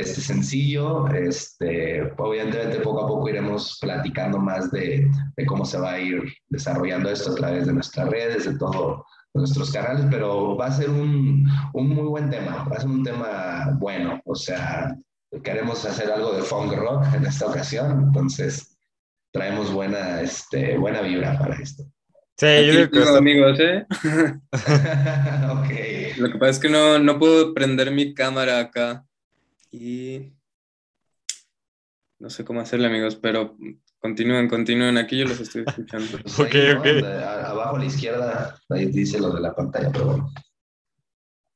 [SPEAKER 3] este sencillo. Este, obviamente poco a poco iremos platicando más de, de cómo se va a ir desarrollando esto a través de nuestras redes, de todo nuestros canales, pero va a ser un, un, muy buen tema, va a ser un tema bueno, o sea, queremos hacer algo de funk rock en esta ocasión, entonces traemos buena, este, buena vibra para esto.
[SPEAKER 2] Sí, yo digo que amigos, ¿eh? Lo que pasa es que no, no puedo prender mi cámara acá y no sé cómo hacerle, amigos, pero Continúen, continúen, aquí yo los estoy escuchando.
[SPEAKER 3] ok, ok. Abajo a la izquierda, ahí dice lo de la pantalla, pero bueno.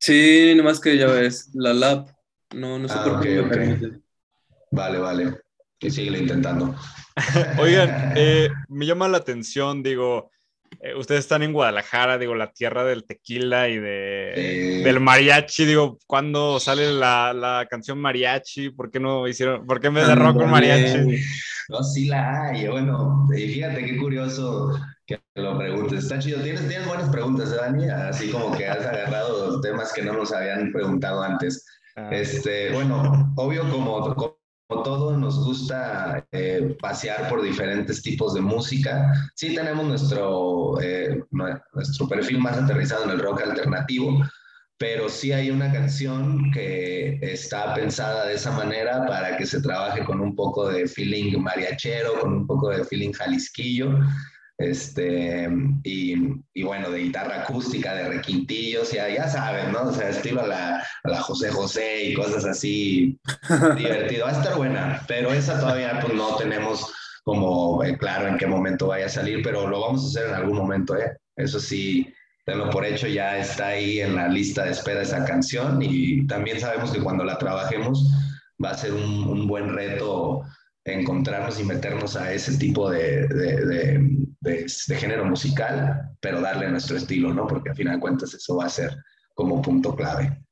[SPEAKER 2] Sí, nomás que ya ves, la lab, no, no sé ah, por qué
[SPEAKER 3] Vale, vale. Y sigue intentando.
[SPEAKER 1] Oigan, eh, me llama la atención, digo, eh, ustedes están en Guadalajara, digo, la tierra del tequila y de, del mariachi, digo, ¿cuándo sale la, la, canción mariachi? ¿Por qué no hicieron, por qué me de rock con mariachi?
[SPEAKER 3] No, sí la hay, bueno, fíjate qué curioso que lo preguntes, está chido, tienes, tienes buenas preguntas, ¿eh, Dani, así como que has agarrado temas que no nos habían preguntado antes. Ah. Este, bueno, obvio como todo, nos gusta eh, pasear por diferentes tipos de música. Sí tenemos nuestro, eh, nuestro perfil más aterrizado en el rock alternativo, pero sí hay una canción que está pensada de esa manera para que se trabaje con un poco de feeling mariachero, con un poco de feeling jalisquillo este, y, y, bueno, de guitarra acústica, de requintillos, ya, ya saben, ¿no? O sea, estilo a la, a la José José y cosas así, divertido. Va a estar buena, pero esa todavía pues no tenemos como eh, claro en qué momento vaya a salir, pero lo vamos a hacer en algún momento, ¿eh? Eso sí, tenlo por hecho, ya está ahí en la lista de espera esa canción y también sabemos que cuando la trabajemos va a ser un, un buen reto encontrarnos y meternos a ese tipo de, de, de, género musical, pero darle nuestro estilo, ¿no? Porque al final de cuentas eso va a ser como punto clave.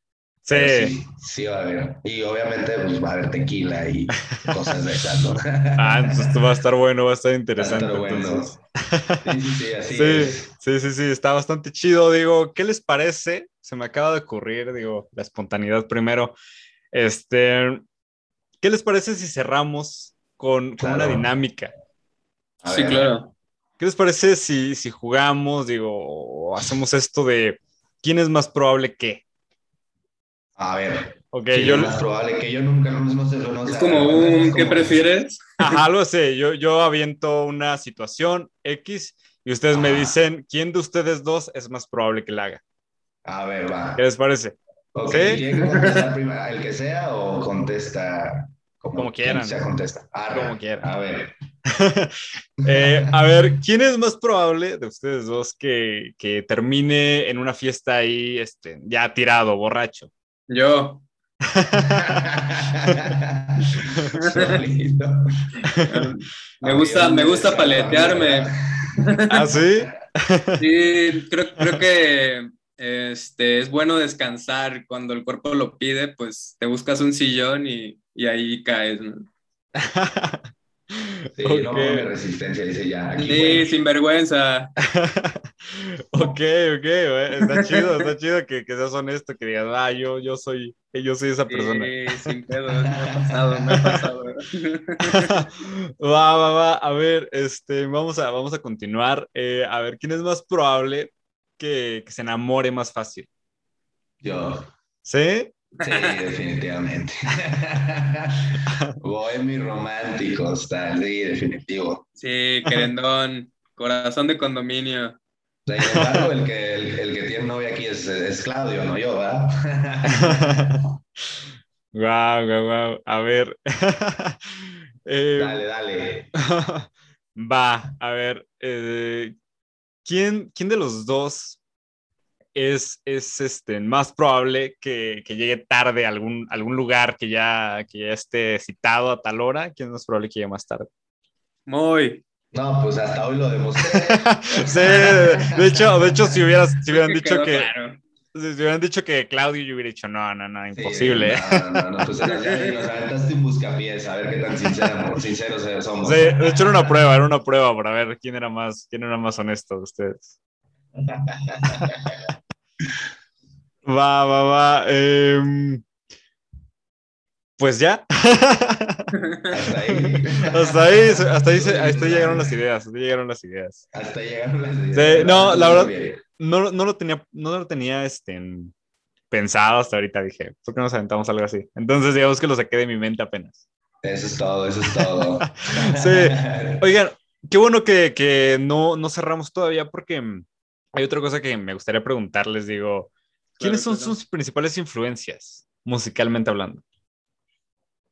[SPEAKER 1] Sí.
[SPEAKER 3] sí. va a haber. Y obviamente pues, va a haber tequila y cosas de esas, ¿no?
[SPEAKER 1] ah, entonces esto va a estar bueno, va a estar interesante.
[SPEAKER 3] Va a estar bueno. Sí, sí, sí, así
[SPEAKER 1] sí,
[SPEAKER 3] es.
[SPEAKER 1] Sí, sí, sí, está bastante chido. Digo, ¿qué les parece? Se me acaba de ocurrir, digo, la espontaneidad primero. Este, ¿qué les parece si cerramos con, con una dinámica?
[SPEAKER 2] A sí, ver. claro.
[SPEAKER 1] ¿Qué les parece si, si jugamos, digo, hacemos esto de quién es más probable que?
[SPEAKER 3] A ver.
[SPEAKER 1] Okay, yo...
[SPEAKER 3] Es más probable que yo nunca no
[SPEAKER 2] Es como un ¿qué prefieres?
[SPEAKER 1] Ajá, lo sé. Yo, yo aviento una situación X y ustedes me dicen quién de ustedes dos es más probable que la haga.
[SPEAKER 3] A ver, va.
[SPEAKER 1] ¿Qué les parece?
[SPEAKER 3] Okay. ¿Sí? ¿Quién contesta primero? ¿El que sea o contesta?
[SPEAKER 1] Como, como quieran.
[SPEAKER 3] Sea contesta. Arre.
[SPEAKER 1] Como quieran.
[SPEAKER 3] A ver.
[SPEAKER 1] eh, a ver, ¿quién es más probable de ustedes dos que, que termine en una fiesta ahí este, ya tirado, borracho?
[SPEAKER 2] Yo. me gusta, me gusta paletearme.
[SPEAKER 1] ¿Ah, sí?
[SPEAKER 2] Sí, creo, creo que este, es bueno descansar. Cuando el cuerpo lo pide, pues te buscas un sillón y, y ahí caes. ¿no?
[SPEAKER 3] Sí, okay. no pone resistencia, dice ya. Aquí
[SPEAKER 2] sí, sin vergüenza.
[SPEAKER 1] ok, ok, está chido, está chido que, que, seas honesto, que digas, ah, yo, yo soy, yo soy esa persona.
[SPEAKER 2] Sí, sin pedo, me ha pasado, me ha pasado.
[SPEAKER 1] va, va, va, a ver, este, vamos a, vamos a continuar. Eh, a ver, ¿quién es más probable que, que se enamore más fácil?
[SPEAKER 3] Yo.
[SPEAKER 1] ¿Sí?
[SPEAKER 3] Sí, definitivamente. Bohemio romántico, está, sí, definitivo.
[SPEAKER 2] Sí, querendón, corazón de condominio.
[SPEAKER 3] Sin embargo, el que, el, el que tiene novia aquí es, es Claudio, no yo, ¿verdad?
[SPEAKER 1] Guau, guau, guau. A ver.
[SPEAKER 3] eh, dale, dale.
[SPEAKER 1] Va, a ver. Eh, ¿quién, ¿Quién de los dos es, es este, más probable que, que, llegue tarde a algún, algún lugar que ya, que ya esté citado a tal hora. ¿Quién es más probable que llegue más tarde?
[SPEAKER 2] Muy.
[SPEAKER 3] No, pues hasta hoy lo demostré.
[SPEAKER 1] sí, de hecho, de hecho si, hubieras, si hubieran dicho que... Claro. Si hubieran dicho que Claudio, yo hubiera dicho, no, no, no, imposible.
[SPEAKER 3] Sí, no, no, no, pues ya, ya nos aventaste un buscapiés, a ver qué tan sinceros, sinceros somos.
[SPEAKER 1] Sí, de hecho era una prueba, era una prueba para ver quién era más, quién era más honesto de ustedes. Va, va, va. Eh, pues ya.
[SPEAKER 3] Hasta ahí.
[SPEAKER 1] hasta ahí, hasta ahí, hasta ahí llegaron las ideas. Hasta ahí llegaron las ideas.
[SPEAKER 3] Hasta llegaron las ideas.
[SPEAKER 1] Sí, no, la verdad, no, no, lo tenía, no lo tenía este, pensado hasta ahorita. Dije, ¿por qué nos aventamos algo así? Entonces, digamos que lo saqué de mi mente apenas.
[SPEAKER 3] Eso es todo, eso es todo.
[SPEAKER 1] sí. Oigan, qué bueno que, que no, no cerramos todavía porque hay otra cosa que me gustaría preguntarles, digo, ¿quiénes son sus principales influencias, musicalmente hablando?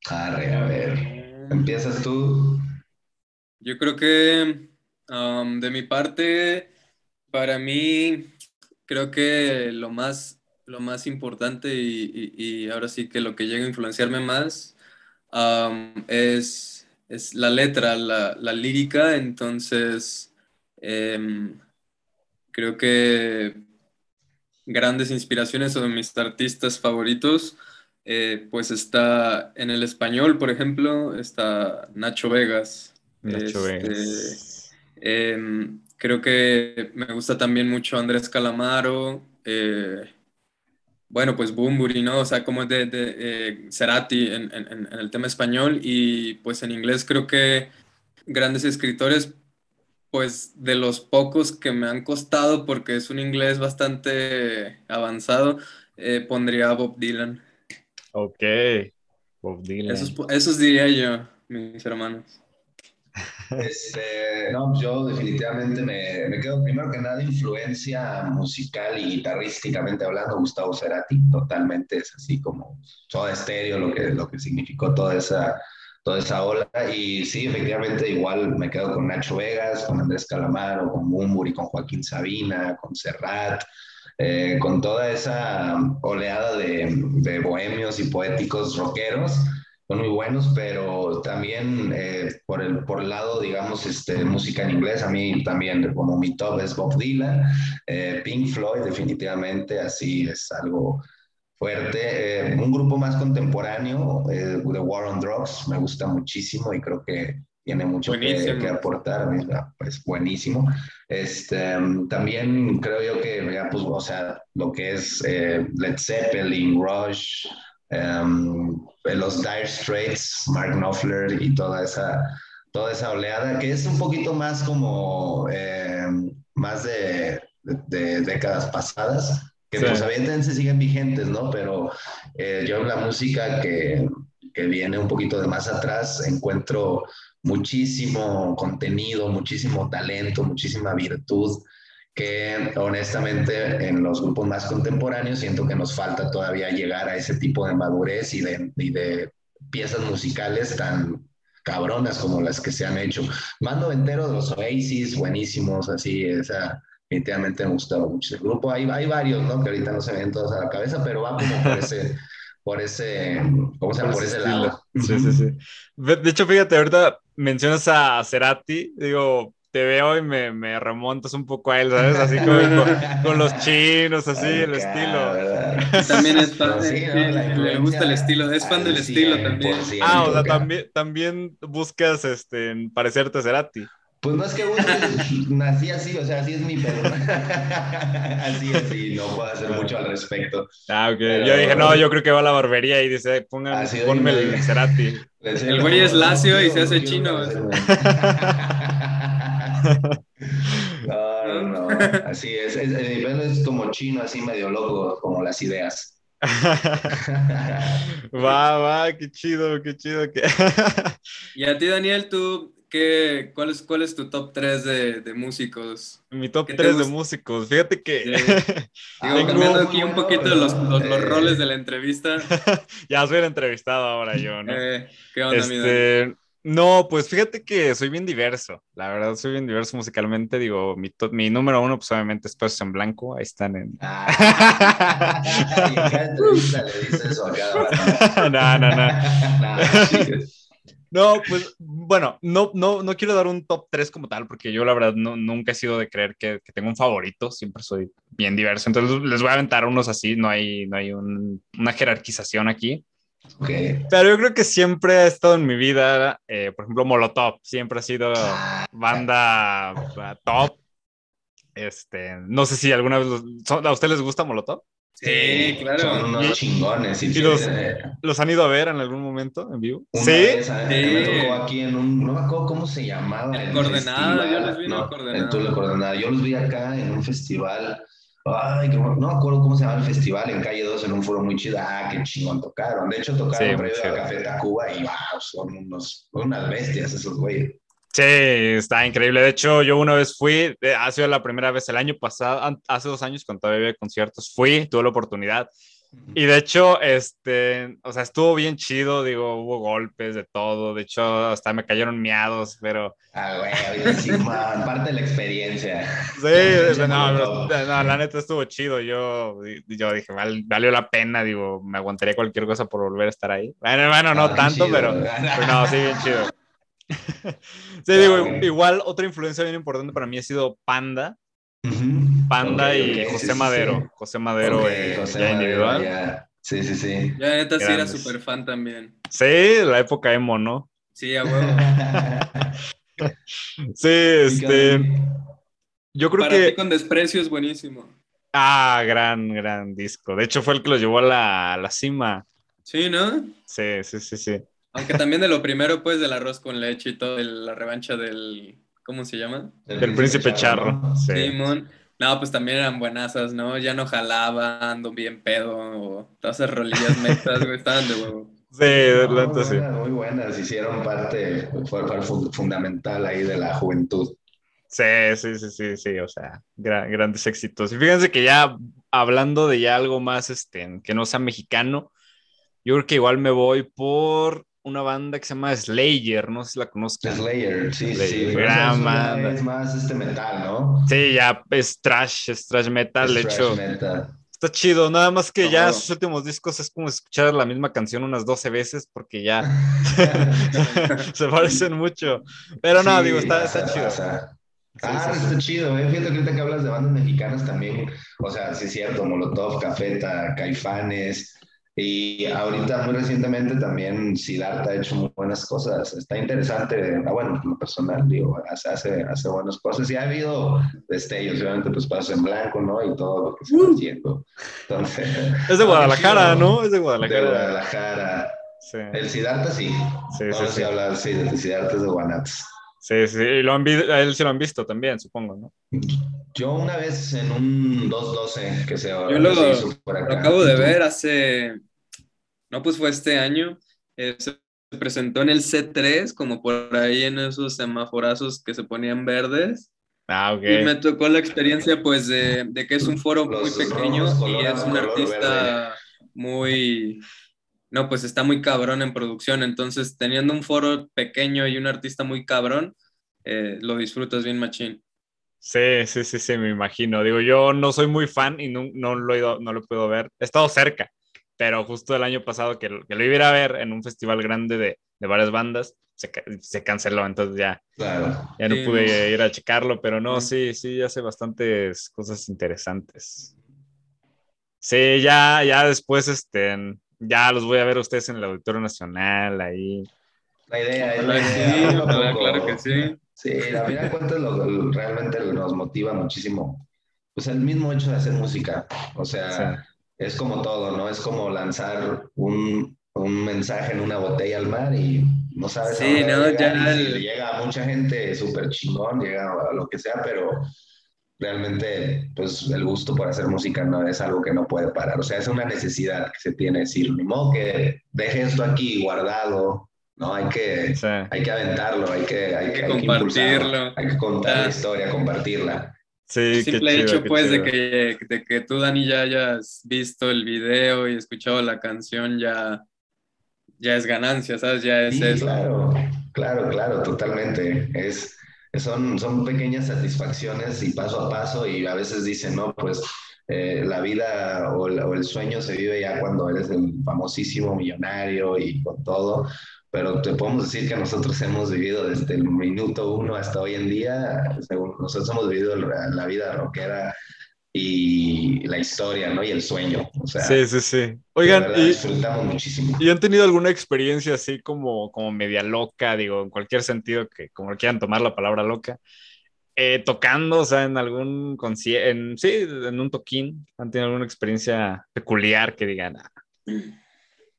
[SPEAKER 3] Arre, a ver, empiezas tú.
[SPEAKER 2] Yo creo que um, de mi parte, para mí, creo que lo más, lo más importante y, y, y ahora sí que lo que llega a influenciarme más um, es, es, la letra, la, la lírica, entonces... Eh, creo que grandes inspiraciones o mis artistas favoritos, eh, pues está en el español, por ejemplo, está Nacho Vegas.
[SPEAKER 1] Nacho este, Vegas.
[SPEAKER 2] Eh, creo que me gusta también mucho Andrés Calamaro. Eh, bueno, pues Bumburi, ¿no? O sea, como de, de eh, Cerati en, en, en el tema español y pues en inglés creo que grandes escritores pues de los pocos que me han costado, porque es un inglés bastante avanzado, eh, pondría a Bob Dylan.
[SPEAKER 1] Ok, Bob Dylan.
[SPEAKER 2] Esos, esos diría yo, mis hermanos.
[SPEAKER 3] Este, no, yo definitivamente me, me, quedo primero que nada influencia musical y guitarrísticamente hablando, Gustavo Cerati, totalmente es así como todo estéreo, lo que, lo que significó toda esa toda esa ola. Y sí, efectivamente, igual me quedo con Nacho Vegas, con Andrés Calamaro, con Bumburi, con Joaquín Sabina, con Serrat, eh, con toda esa oleada de, de, bohemios y poéticos rockeros. Son muy buenos, pero también eh, por, el, por el lado, digamos, este, música en inglés, a mí también como mi top es Bob Dylan, eh, Pink Floyd definitivamente, así es algo fuerte. Eh, un grupo más contemporáneo, eh, The War on Drugs, me gusta muchísimo y creo que tiene mucho que, que, aportar, pues buenísimo. Este, también creo yo que, pues, o sea, lo que es eh, Led Zeppelin, Rush, um, los Dire Straits, Mark Knopfler y toda esa, toda esa oleada, que es un poquito más como, más de, de, décadas pasadas, que pues evidentemente siguen vigentes, ¿no? Pero eh, yo la música que, que viene un poquito de más atrás encuentro muchísimo contenido, muchísimo talento, muchísima virtud que honestamente en los grupos más contemporáneos siento que nos falta todavía llegar a ese tipo de madurez y de, y de piezas musicales tan cabronas como las que se han hecho. Mando entero de los Oasis, buenísimos, así, esa, definitivamente me gustaba mucho el grupo. Hay, hay varios, ¿no? Que ahorita no se ven todos a la cabeza, pero va como por ese, por ese, ¿cómo se llama? Por, ese lado.
[SPEAKER 1] Sí, sí, sí. De hecho, fíjate, ahorita mencionas a Cerati, digo, te veo y me, me remontas un poco a él, ¿sabes? Así como con, los chinos, así, el estilo.
[SPEAKER 4] También es fan, sí, le gusta el estilo, es fan del estilo también.
[SPEAKER 1] Ah, o sea, también, también buscas este, parecerte a Cerati.
[SPEAKER 3] Pues no es que guste, nací así, o sea, así es mi perro. así es, y no puedo hacer mucho al respecto.
[SPEAKER 1] Ah, ok. Yo dije, no, yo creo que va a la barbería y dice, pongan, ponme el Cerati.
[SPEAKER 4] El güey es lacio y se hace chino.
[SPEAKER 3] no, no, así es. El pelo es como chino, así medio loco, como las ideas.
[SPEAKER 1] va, va, qué chido, qué chido.
[SPEAKER 4] y a ti, Daniel, tú ¿Qué, cuál, es, ¿Cuál es tu top 3 de, de músicos?
[SPEAKER 1] Mi top 3 de músicos. Fíjate que.
[SPEAKER 4] Digo, cambiando aquí un poquito los, los, los, roles de la entrevista.
[SPEAKER 1] ya soy el entrevistado ahora yo, ¿no?
[SPEAKER 4] Eh, ¿Qué onda,
[SPEAKER 1] este... No, pues fíjate que soy bien diverso. La verdad, soy bien diverso musicalmente. Digo, mi, mi número uno, pues obviamente es Pesos en Blanco. Ahí están en.
[SPEAKER 3] Ah, y en cada entrevista le dices eso a cada
[SPEAKER 1] No, no, no. no no, pues bueno, no, no, no quiero dar un top 3 como tal, porque yo la verdad no, nunca he sido de creer que, que, tengo un favorito, siempre soy bien diverso, entonces les voy a aventar unos así, no hay, no hay un, una jerarquización aquí.
[SPEAKER 3] Okay.
[SPEAKER 1] Pero yo creo que siempre ha estado en mi vida, eh, por ejemplo, Molotov, siempre ha sido banda top. Este, no sé si alguna vez a ustedes les gusta Molotov.
[SPEAKER 4] Sí, claro.
[SPEAKER 3] Son unos chingones.
[SPEAKER 1] ¿Y, los, los, han ido a ver en algún momento en vivo?
[SPEAKER 3] sí. Vez, Me tocó aquí en un. No me acuerdo cómo se llamaba.
[SPEAKER 4] En Coordenada, yo los vi en no.
[SPEAKER 3] En Coordenada. Yo los vi acá en un festival. Ay, no me acuerdo cómo se llama el festival en calle 2 en un foro muy chido. Ah, qué chingón tocaron. De hecho, tocaron sí, previo a Café Tacuba y wow, son unos, unas bestias esos güeyes.
[SPEAKER 1] Sí, está increíble. De hecho, yo una vez fui, eh, ha sido la primera vez el año pasado, hace dos años, cuando todavía había conciertos, fui, tuve la oportunidad. Y de hecho, este, o sea, estuvo bien chido, digo, hubo golpes de todo, de hecho, hasta me cayeron miados, pero...
[SPEAKER 3] Ah, güey, sí, parte de la experiencia.
[SPEAKER 1] Sí, no, no, la neta estuvo chido, yo, yo dije, valió la pena, digo, me aguantaría cualquier cosa por volver a estar ahí. Bueno, bueno no ah, tanto, pero, pero no, sí, bien chido. sí, digo, igual otra influencia bien importante para mí ha sido Panda. Panda y José, Madero. José Madero eh, ya individual.
[SPEAKER 3] Sí, sí, sí.
[SPEAKER 4] Ya neta sí era súper fan también.
[SPEAKER 1] Sí, la época emo, ¿no?
[SPEAKER 4] Sí, a huevo.
[SPEAKER 1] sí, este. Yo creo
[SPEAKER 4] para
[SPEAKER 1] que.
[SPEAKER 4] Ti con desprecio es buenísimo.
[SPEAKER 1] Ah, gran, gran disco. De hecho, fue el que lo llevó a la, a la cima.
[SPEAKER 4] Sí, ¿no?
[SPEAKER 1] Sí, sí, sí, sí.
[SPEAKER 4] Aunque también de lo primero, pues, del arroz con leche y todo, la revancha del, ¿cómo se llama?
[SPEAKER 1] Del, príncipe, charro. Sí.
[SPEAKER 4] Simón. No, pues también eran buenazas, ¿no? Ya no jalaban, ando bien pedo, o todas esas rolillas metas, güey, estaban de huevo.
[SPEAKER 1] Sí, de no,
[SPEAKER 3] sí. Muy buenas, hicieron parte, fue, fue, fundamental ahí de la juventud.
[SPEAKER 1] Sí, sí, sí, sí, sí, o sea, grandes éxitos. Y fíjense que ya hablando de ya algo más, este, que no sea mexicano, yo creo que igual me voy por una banda que se llama Slayer, no sé si la conozco.
[SPEAKER 3] Slayer, sí, sí. Gran banda. Es más este metal, ¿no?
[SPEAKER 1] Sí, ya es trash, es trash metal, de hecho. Metal. Está chido, nada más que ya sus últimos discos es como escuchar la misma canción unas 12 veces porque ya se parecen mucho. Pero no, digo, está, está chido.
[SPEAKER 3] Ah, está chido, ¿eh? Fíjate que ahorita que hablas de bandas mexicanas también, o sea, sí es cierto, Molotov, Cafeta, Caifanes, y ahorita muy recientemente también Siddhartha ha hecho muy buenas cosas. Está interesante, ah, bueno, lo personal, digo, hace, hace, hace, buenas cosas. Y ha habido destellos, obviamente, pues pasos en blanco, ¿no? Y todo lo que se está haciendo. Entonces,
[SPEAKER 1] es de Guadalajara, ¿no? Es de Guadalajara.
[SPEAKER 3] De Guadalajara. Sí. El Siddhartha sí. Sí, sí, sí. hablar, sí, de Siddhartha es de Guanatos.
[SPEAKER 1] Sí, sí, y lo han a él sí lo han visto también, supongo, ¿no?
[SPEAKER 3] Yo una vez en un 212 que se
[SPEAKER 2] Yo lo, lo acabo de ver hace, no, pues fue este año, eh, se presentó en el C3, como por ahí en esos semaforazos que se ponían verdes.
[SPEAKER 1] Ah, ok.
[SPEAKER 2] Y me tocó la experiencia, pues, de, de que es un foro muy pequeño y es un artista muy no, pues está muy cabrón en producción, entonces teniendo un foro pequeño y un artista muy cabrón, eh, lo disfrutas bien machín.
[SPEAKER 1] Sí, sí, sí, sí, me imagino. Digo, yo no soy muy fan y no, no lo, he ido, no lo puedo ver. He estado cerca, pero justo el año pasado que, que lo iba a ver en un festival grande de, de varias bandas, se, se, canceló, entonces ya, ya no pude ir a checarlo, pero no, sí, sí, hace bastantes cosas interesantes. Sí, ya, ya después, este, ya los voy a ver a ustedes en el Auditorio Nacional, ahí.
[SPEAKER 3] La idea es
[SPEAKER 2] la idea. claro que sí.
[SPEAKER 3] Sí, a final de cuentas lo, realmente nos motiva muchísimo. Pues el mismo hecho de hacer música. O sea, es como todo, ¿no? Es como lanzar un, un mensaje en una botella al mar y no sabes.
[SPEAKER 2] Sí, no, ya.
[SPEAKER 3] Si le llega a mucha gente súper chingón, llega a lo que sea, pero realmente pues el gusto por hacer música no es algo que no puede parar, o sea, es una necesidad que se tiene, decir, ni modo que deje esto aquí guardado, no, hay que, hay que aventarlo, hay que, hay, que,
[SPEAKER 2] compartirlo,
[SPEAKER 3] hay que contar la historia, compartirla.
[SPEAKER 1] Sí,
[SPEAKER 2] el simple hecho, pues, de que, de que tú, Dani, ya hayas visto el video y escuchado la canción, ya, ya es ganancia, ¿sabes? Ya es eso.
[SPEAKER 3] Claro, claro, claro, totalmente. Es, son, son pequeñas satisfacciones y paso a paso y a veces dicen, no, pues eh, la vida o, el sueño se vive ya cuando eres el famosísimo millonario y con todo, pero te podemos decir que nosotros hemos vivido desde el minuto uno hasta hoy en día, nosotros hemos vivido la vida rockera y la historia, ¿no? Y el sueño. O sea,
[SPEAKER 1] sí, sí, sí. Oigan,
[SPEAKER 3] y, disfrutamos muchísimo.
[SPEAKER 1] ¿Y han tenido alguna experiencia así como, como media loca, digo, en cualquier sentido que como quieran tomar la palabra loca? Eh, tocando, o sea, en algún concierto, sí, en un toquín, ¿han tenido alguna experiencia peculiar que digan? Ah"?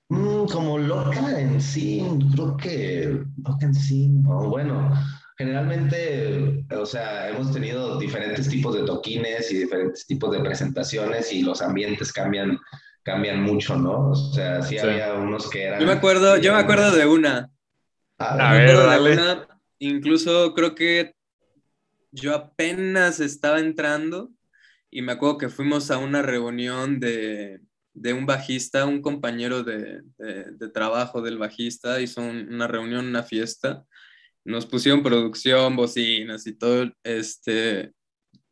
[SPEAKER 3] Mm, como loca en sí, creo que loca en sí, bueno, Generalmente, o sea, hemos tenido diferentes tipos de toquines y diferentes tipos de presentaciones y los ambientes cambian, cambian mucho, ¿no? O sea, sí, había unos que eran...
[SPEAKER 2] Yo me acuerdo, yo me acuerdo de una.
[SPEAKER 1] A ver, dale.
[SPEAKER 2] Una, incluso creo que yo apenas estaba entrando y me acuerdo que fuimos a una reunión de, de un bajista, un compañero de, de, de, trabajo del bajista, hizo una reunión, una fiesta, nos pusieron producción, bocinas y todo, este,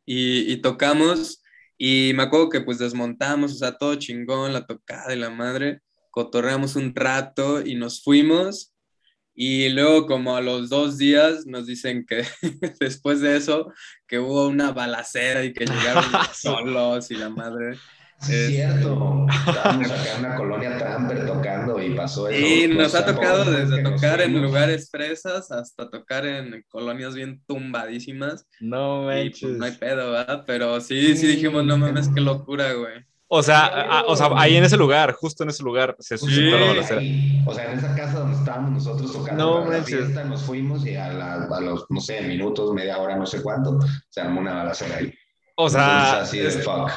[SPEAKER 2] y, tocamos, y me acuerdo que pues desmontamos, o sea, todo chingón, la tocada de la madre, cotorreamos un rato y nos fuimos, y luego como a los dos días nos dicen que después de eso, que hubo una balacera y que llegaron solos y la madre.
[SPEAKER 3] Es cierto. Estábamos acá en una colonia Tramper tocando y pasó eso.
[SPEAKER 2] Y nos ha tocado desde tocar en lugares fresas hasta tocar en colonias bien tumbadísimas.
[SPEAKER 1] No pues,
[SPEAKER 2] manches. no hay pedo, ¿verdad? Pero sí, sí dijimos, no mames, qué locura, güey.
[SPEAKER 1] O sea, o sea, ahí en ese lugar, justo en ese lugar, se suscitó la balacera.
[SPEAKER 3] o sea, en esa casa donde estábamos nosotros tocando no, la fiesta, nos fuimos y a, a, los, no sé, minutos, media hora, no sé cuánto, se armó una balacera ahí.
[SPEAKER 1] O sea,
[SPEAKER 3] así de fuck.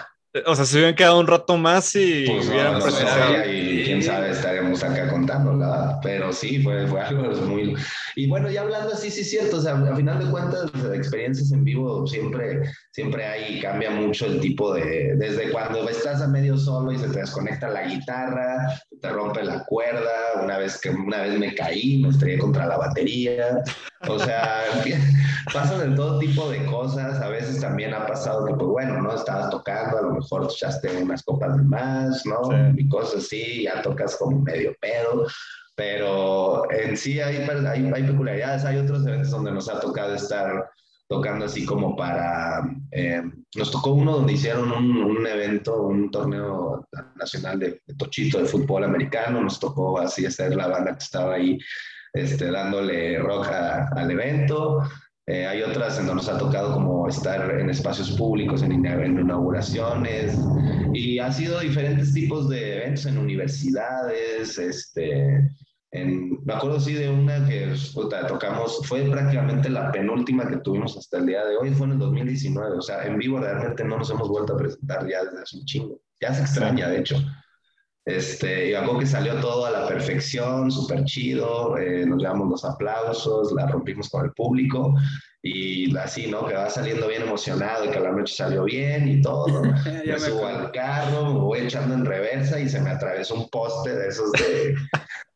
[SPEAKER 1] O sea, se hubieran quedado un rato más y
[SPEAKER 3] pues hubieran no, Y sabe, estaremos acá contándola. Pero sí, fue, fue algo muy. Y bueno, ya hablando así, sí es cierto. O sea, a final de cuentas, experiencias en vivo siempre, siempre hay, cambia mucho el tipo de. Desde cuando estás a medio solo y se te desconecta la guitarra, te rompe la cuerda. Una vez que una vez me caí, me estrellé contra la batería. O sea, pasan de todo tipo de cosas. A veces también ha pasado que, pues bueno, ¿no? Estabas tocando, a lo mejor echaste unas copas de más, ¿no? Y cosas así, ya tocas como medio pedo. Pero en sí hay, hay, hay peculiaridades. Hay otros eventos donde nos ha tocado estar tocando así como para, eh, nos tocó uno donde hicieron un, evento, un torneo nacional de, tochito de fútbol americano, nos tocó así hacer la banda que estaba ahí este, dándole rock al evento. Eh, hay otras en donde nos ha tocado como estar en espacios públicos, en, en, inauguraciones, y ha sido diferentes tipos de eventos en universidades, este, en, me acuerdo sí de una que tocamos, fue prácticamente la penúltima que tuvimos hasta el día de hoy, fue en el 2019, o sea, en vivo realmente no nos hemos vuelto a presentar ya desde hace un chingo, ya se extraña de hecho. Este, y algo que salió todo a la perfección, súper chido, eh, nos llevamos los aplausos, la rompimos con el público y así, ¿no? Que va saliendo bien emocionado y que la noche salió bien y todo. me subo al carro, me voy echando en reversa y se me atravesó un poste de esos de,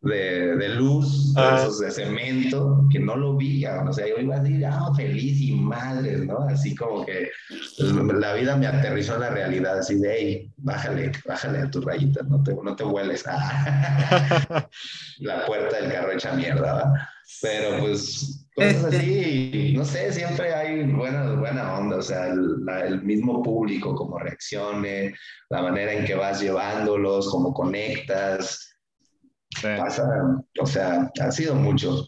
[SPEAKER 3] de, de luz, de ah. esos de cemento, que no lo vi, o sea, yo iba a decir, ah, feliz y madre, ¿no? Así como que la vida me aterrizó en la realidad, así de, hey, bájale, bájale a tus rayitas, no te, no te vueles. la puerta del carro hecha mierda, ¿va? Pero pues cosas así, no sé, siempre hay buena, buena onda, o sea, el, el, mismo público, cómo reaccione, la manera en que vas llevándolos, cómo conectas, Pasa, o sea, ha sido mucho.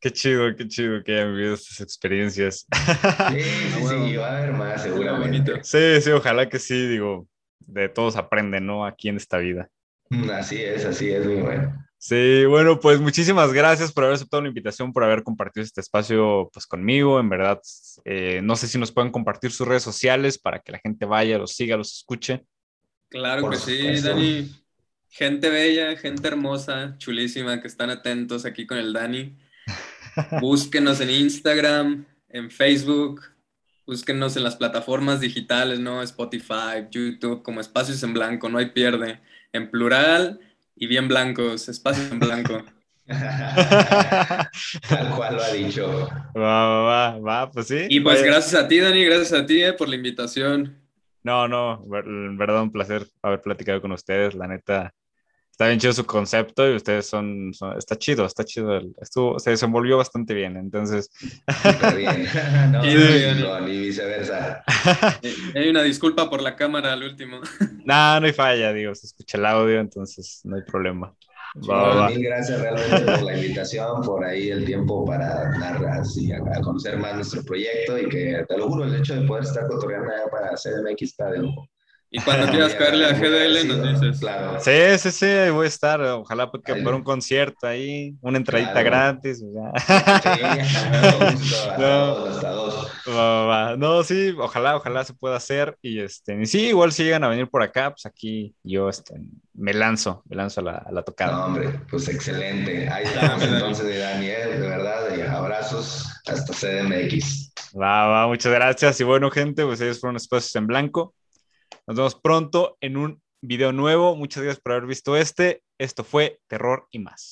[SPEAKER 1] Qué chido, qué chido que hayan vivido estas experiencias.
[SPEAKER 3] Sí, sí, sí, va a haber más seguramente.
[SPEAKER 1] Sí, sí, ojalá que sí, digo, de todos aprenden, ¿no? Aquí en esta vida.
[SPEAKER 3] Mm, así es, así es, muy bueno.
[SPEAKER 1] Sí, bueno, pues muchísimas gracias por haber aceptado la invitación, por haber compartido este espacio pues conmigo. En verdad, eh, no sé si nos pueden compartir sus redes sociales para que la gente vaya, los siga, los escuche.
[SPEAKER 4] Claro que sí, Dani. Gente bella, gente hermosa, chulísima, que están atentos aquí con el Dani. Búsquenos en Instagram, en Facebook, búsquenos en las plataformas digitales, ¿no? Spotify, YouTube, como espacios en blanco, no hay pierde. En plural y bien blancos, espacios en blanco.
[SPEAKER 3] Tal cual lo ha dicho.
[SPEAKER 1] Va, va, va, va, pues sí.
[SPEAKER 4] Y pues gracias a ti, Dani, gracias a ti eh, por la invitación.
[SPEAKER 1] No, no, en verdad un placer haber platicado con ustedes, la neta está bien chido su concepto y ustedes son, está chido, está chido, estuvo, se desenvolvió bastante bien, entonces.
[SPEAKER 3] Está bien, no, sí, ni viceversa.
[SPEAKER 4] Hay una disculpa por la cámara al último.
[SPEAKER 1] No, no hay falla, digo, se escucha el audio, entonces no hay problema.
[SPEAKER 3] Va, Mil gracias realmente por la invitación, por ahí el tiempo para dar así, a, conocer más nuestro proyecto y que te lo juro, el hecho de poder estar cotorreando para CDMX está de lujo.
[SPEAKER 4] Y cuando quieras caerle a GDL nos dices.
[SPEAKER 3] Claro.
[SPEAKER 1] Sí, sí, sí, ahí voy a estar. Ojalá que por un concierto ahí, una entradita gratis. Sí, no. no, sí, ojalá, ojalá se pueda hacer. Y este, sí, igual si llegan a venir por acá, pues aquí yo este, me lanzo, me lanzo a la, a la tocada.
[SPEAKER 3] No, hombre, pues excelente. Ahí estamos entonces de Daniel, de verdad, de abrazos hasta CDMX.
[SPEAKER 1] Va, va, muchas gracias. Y bueno, gente, pues ellos fueron espacios en blanco. Nos vemos pronto en un video nuevo. Muchas gracias por haber visto este. Esto fue Terror y más.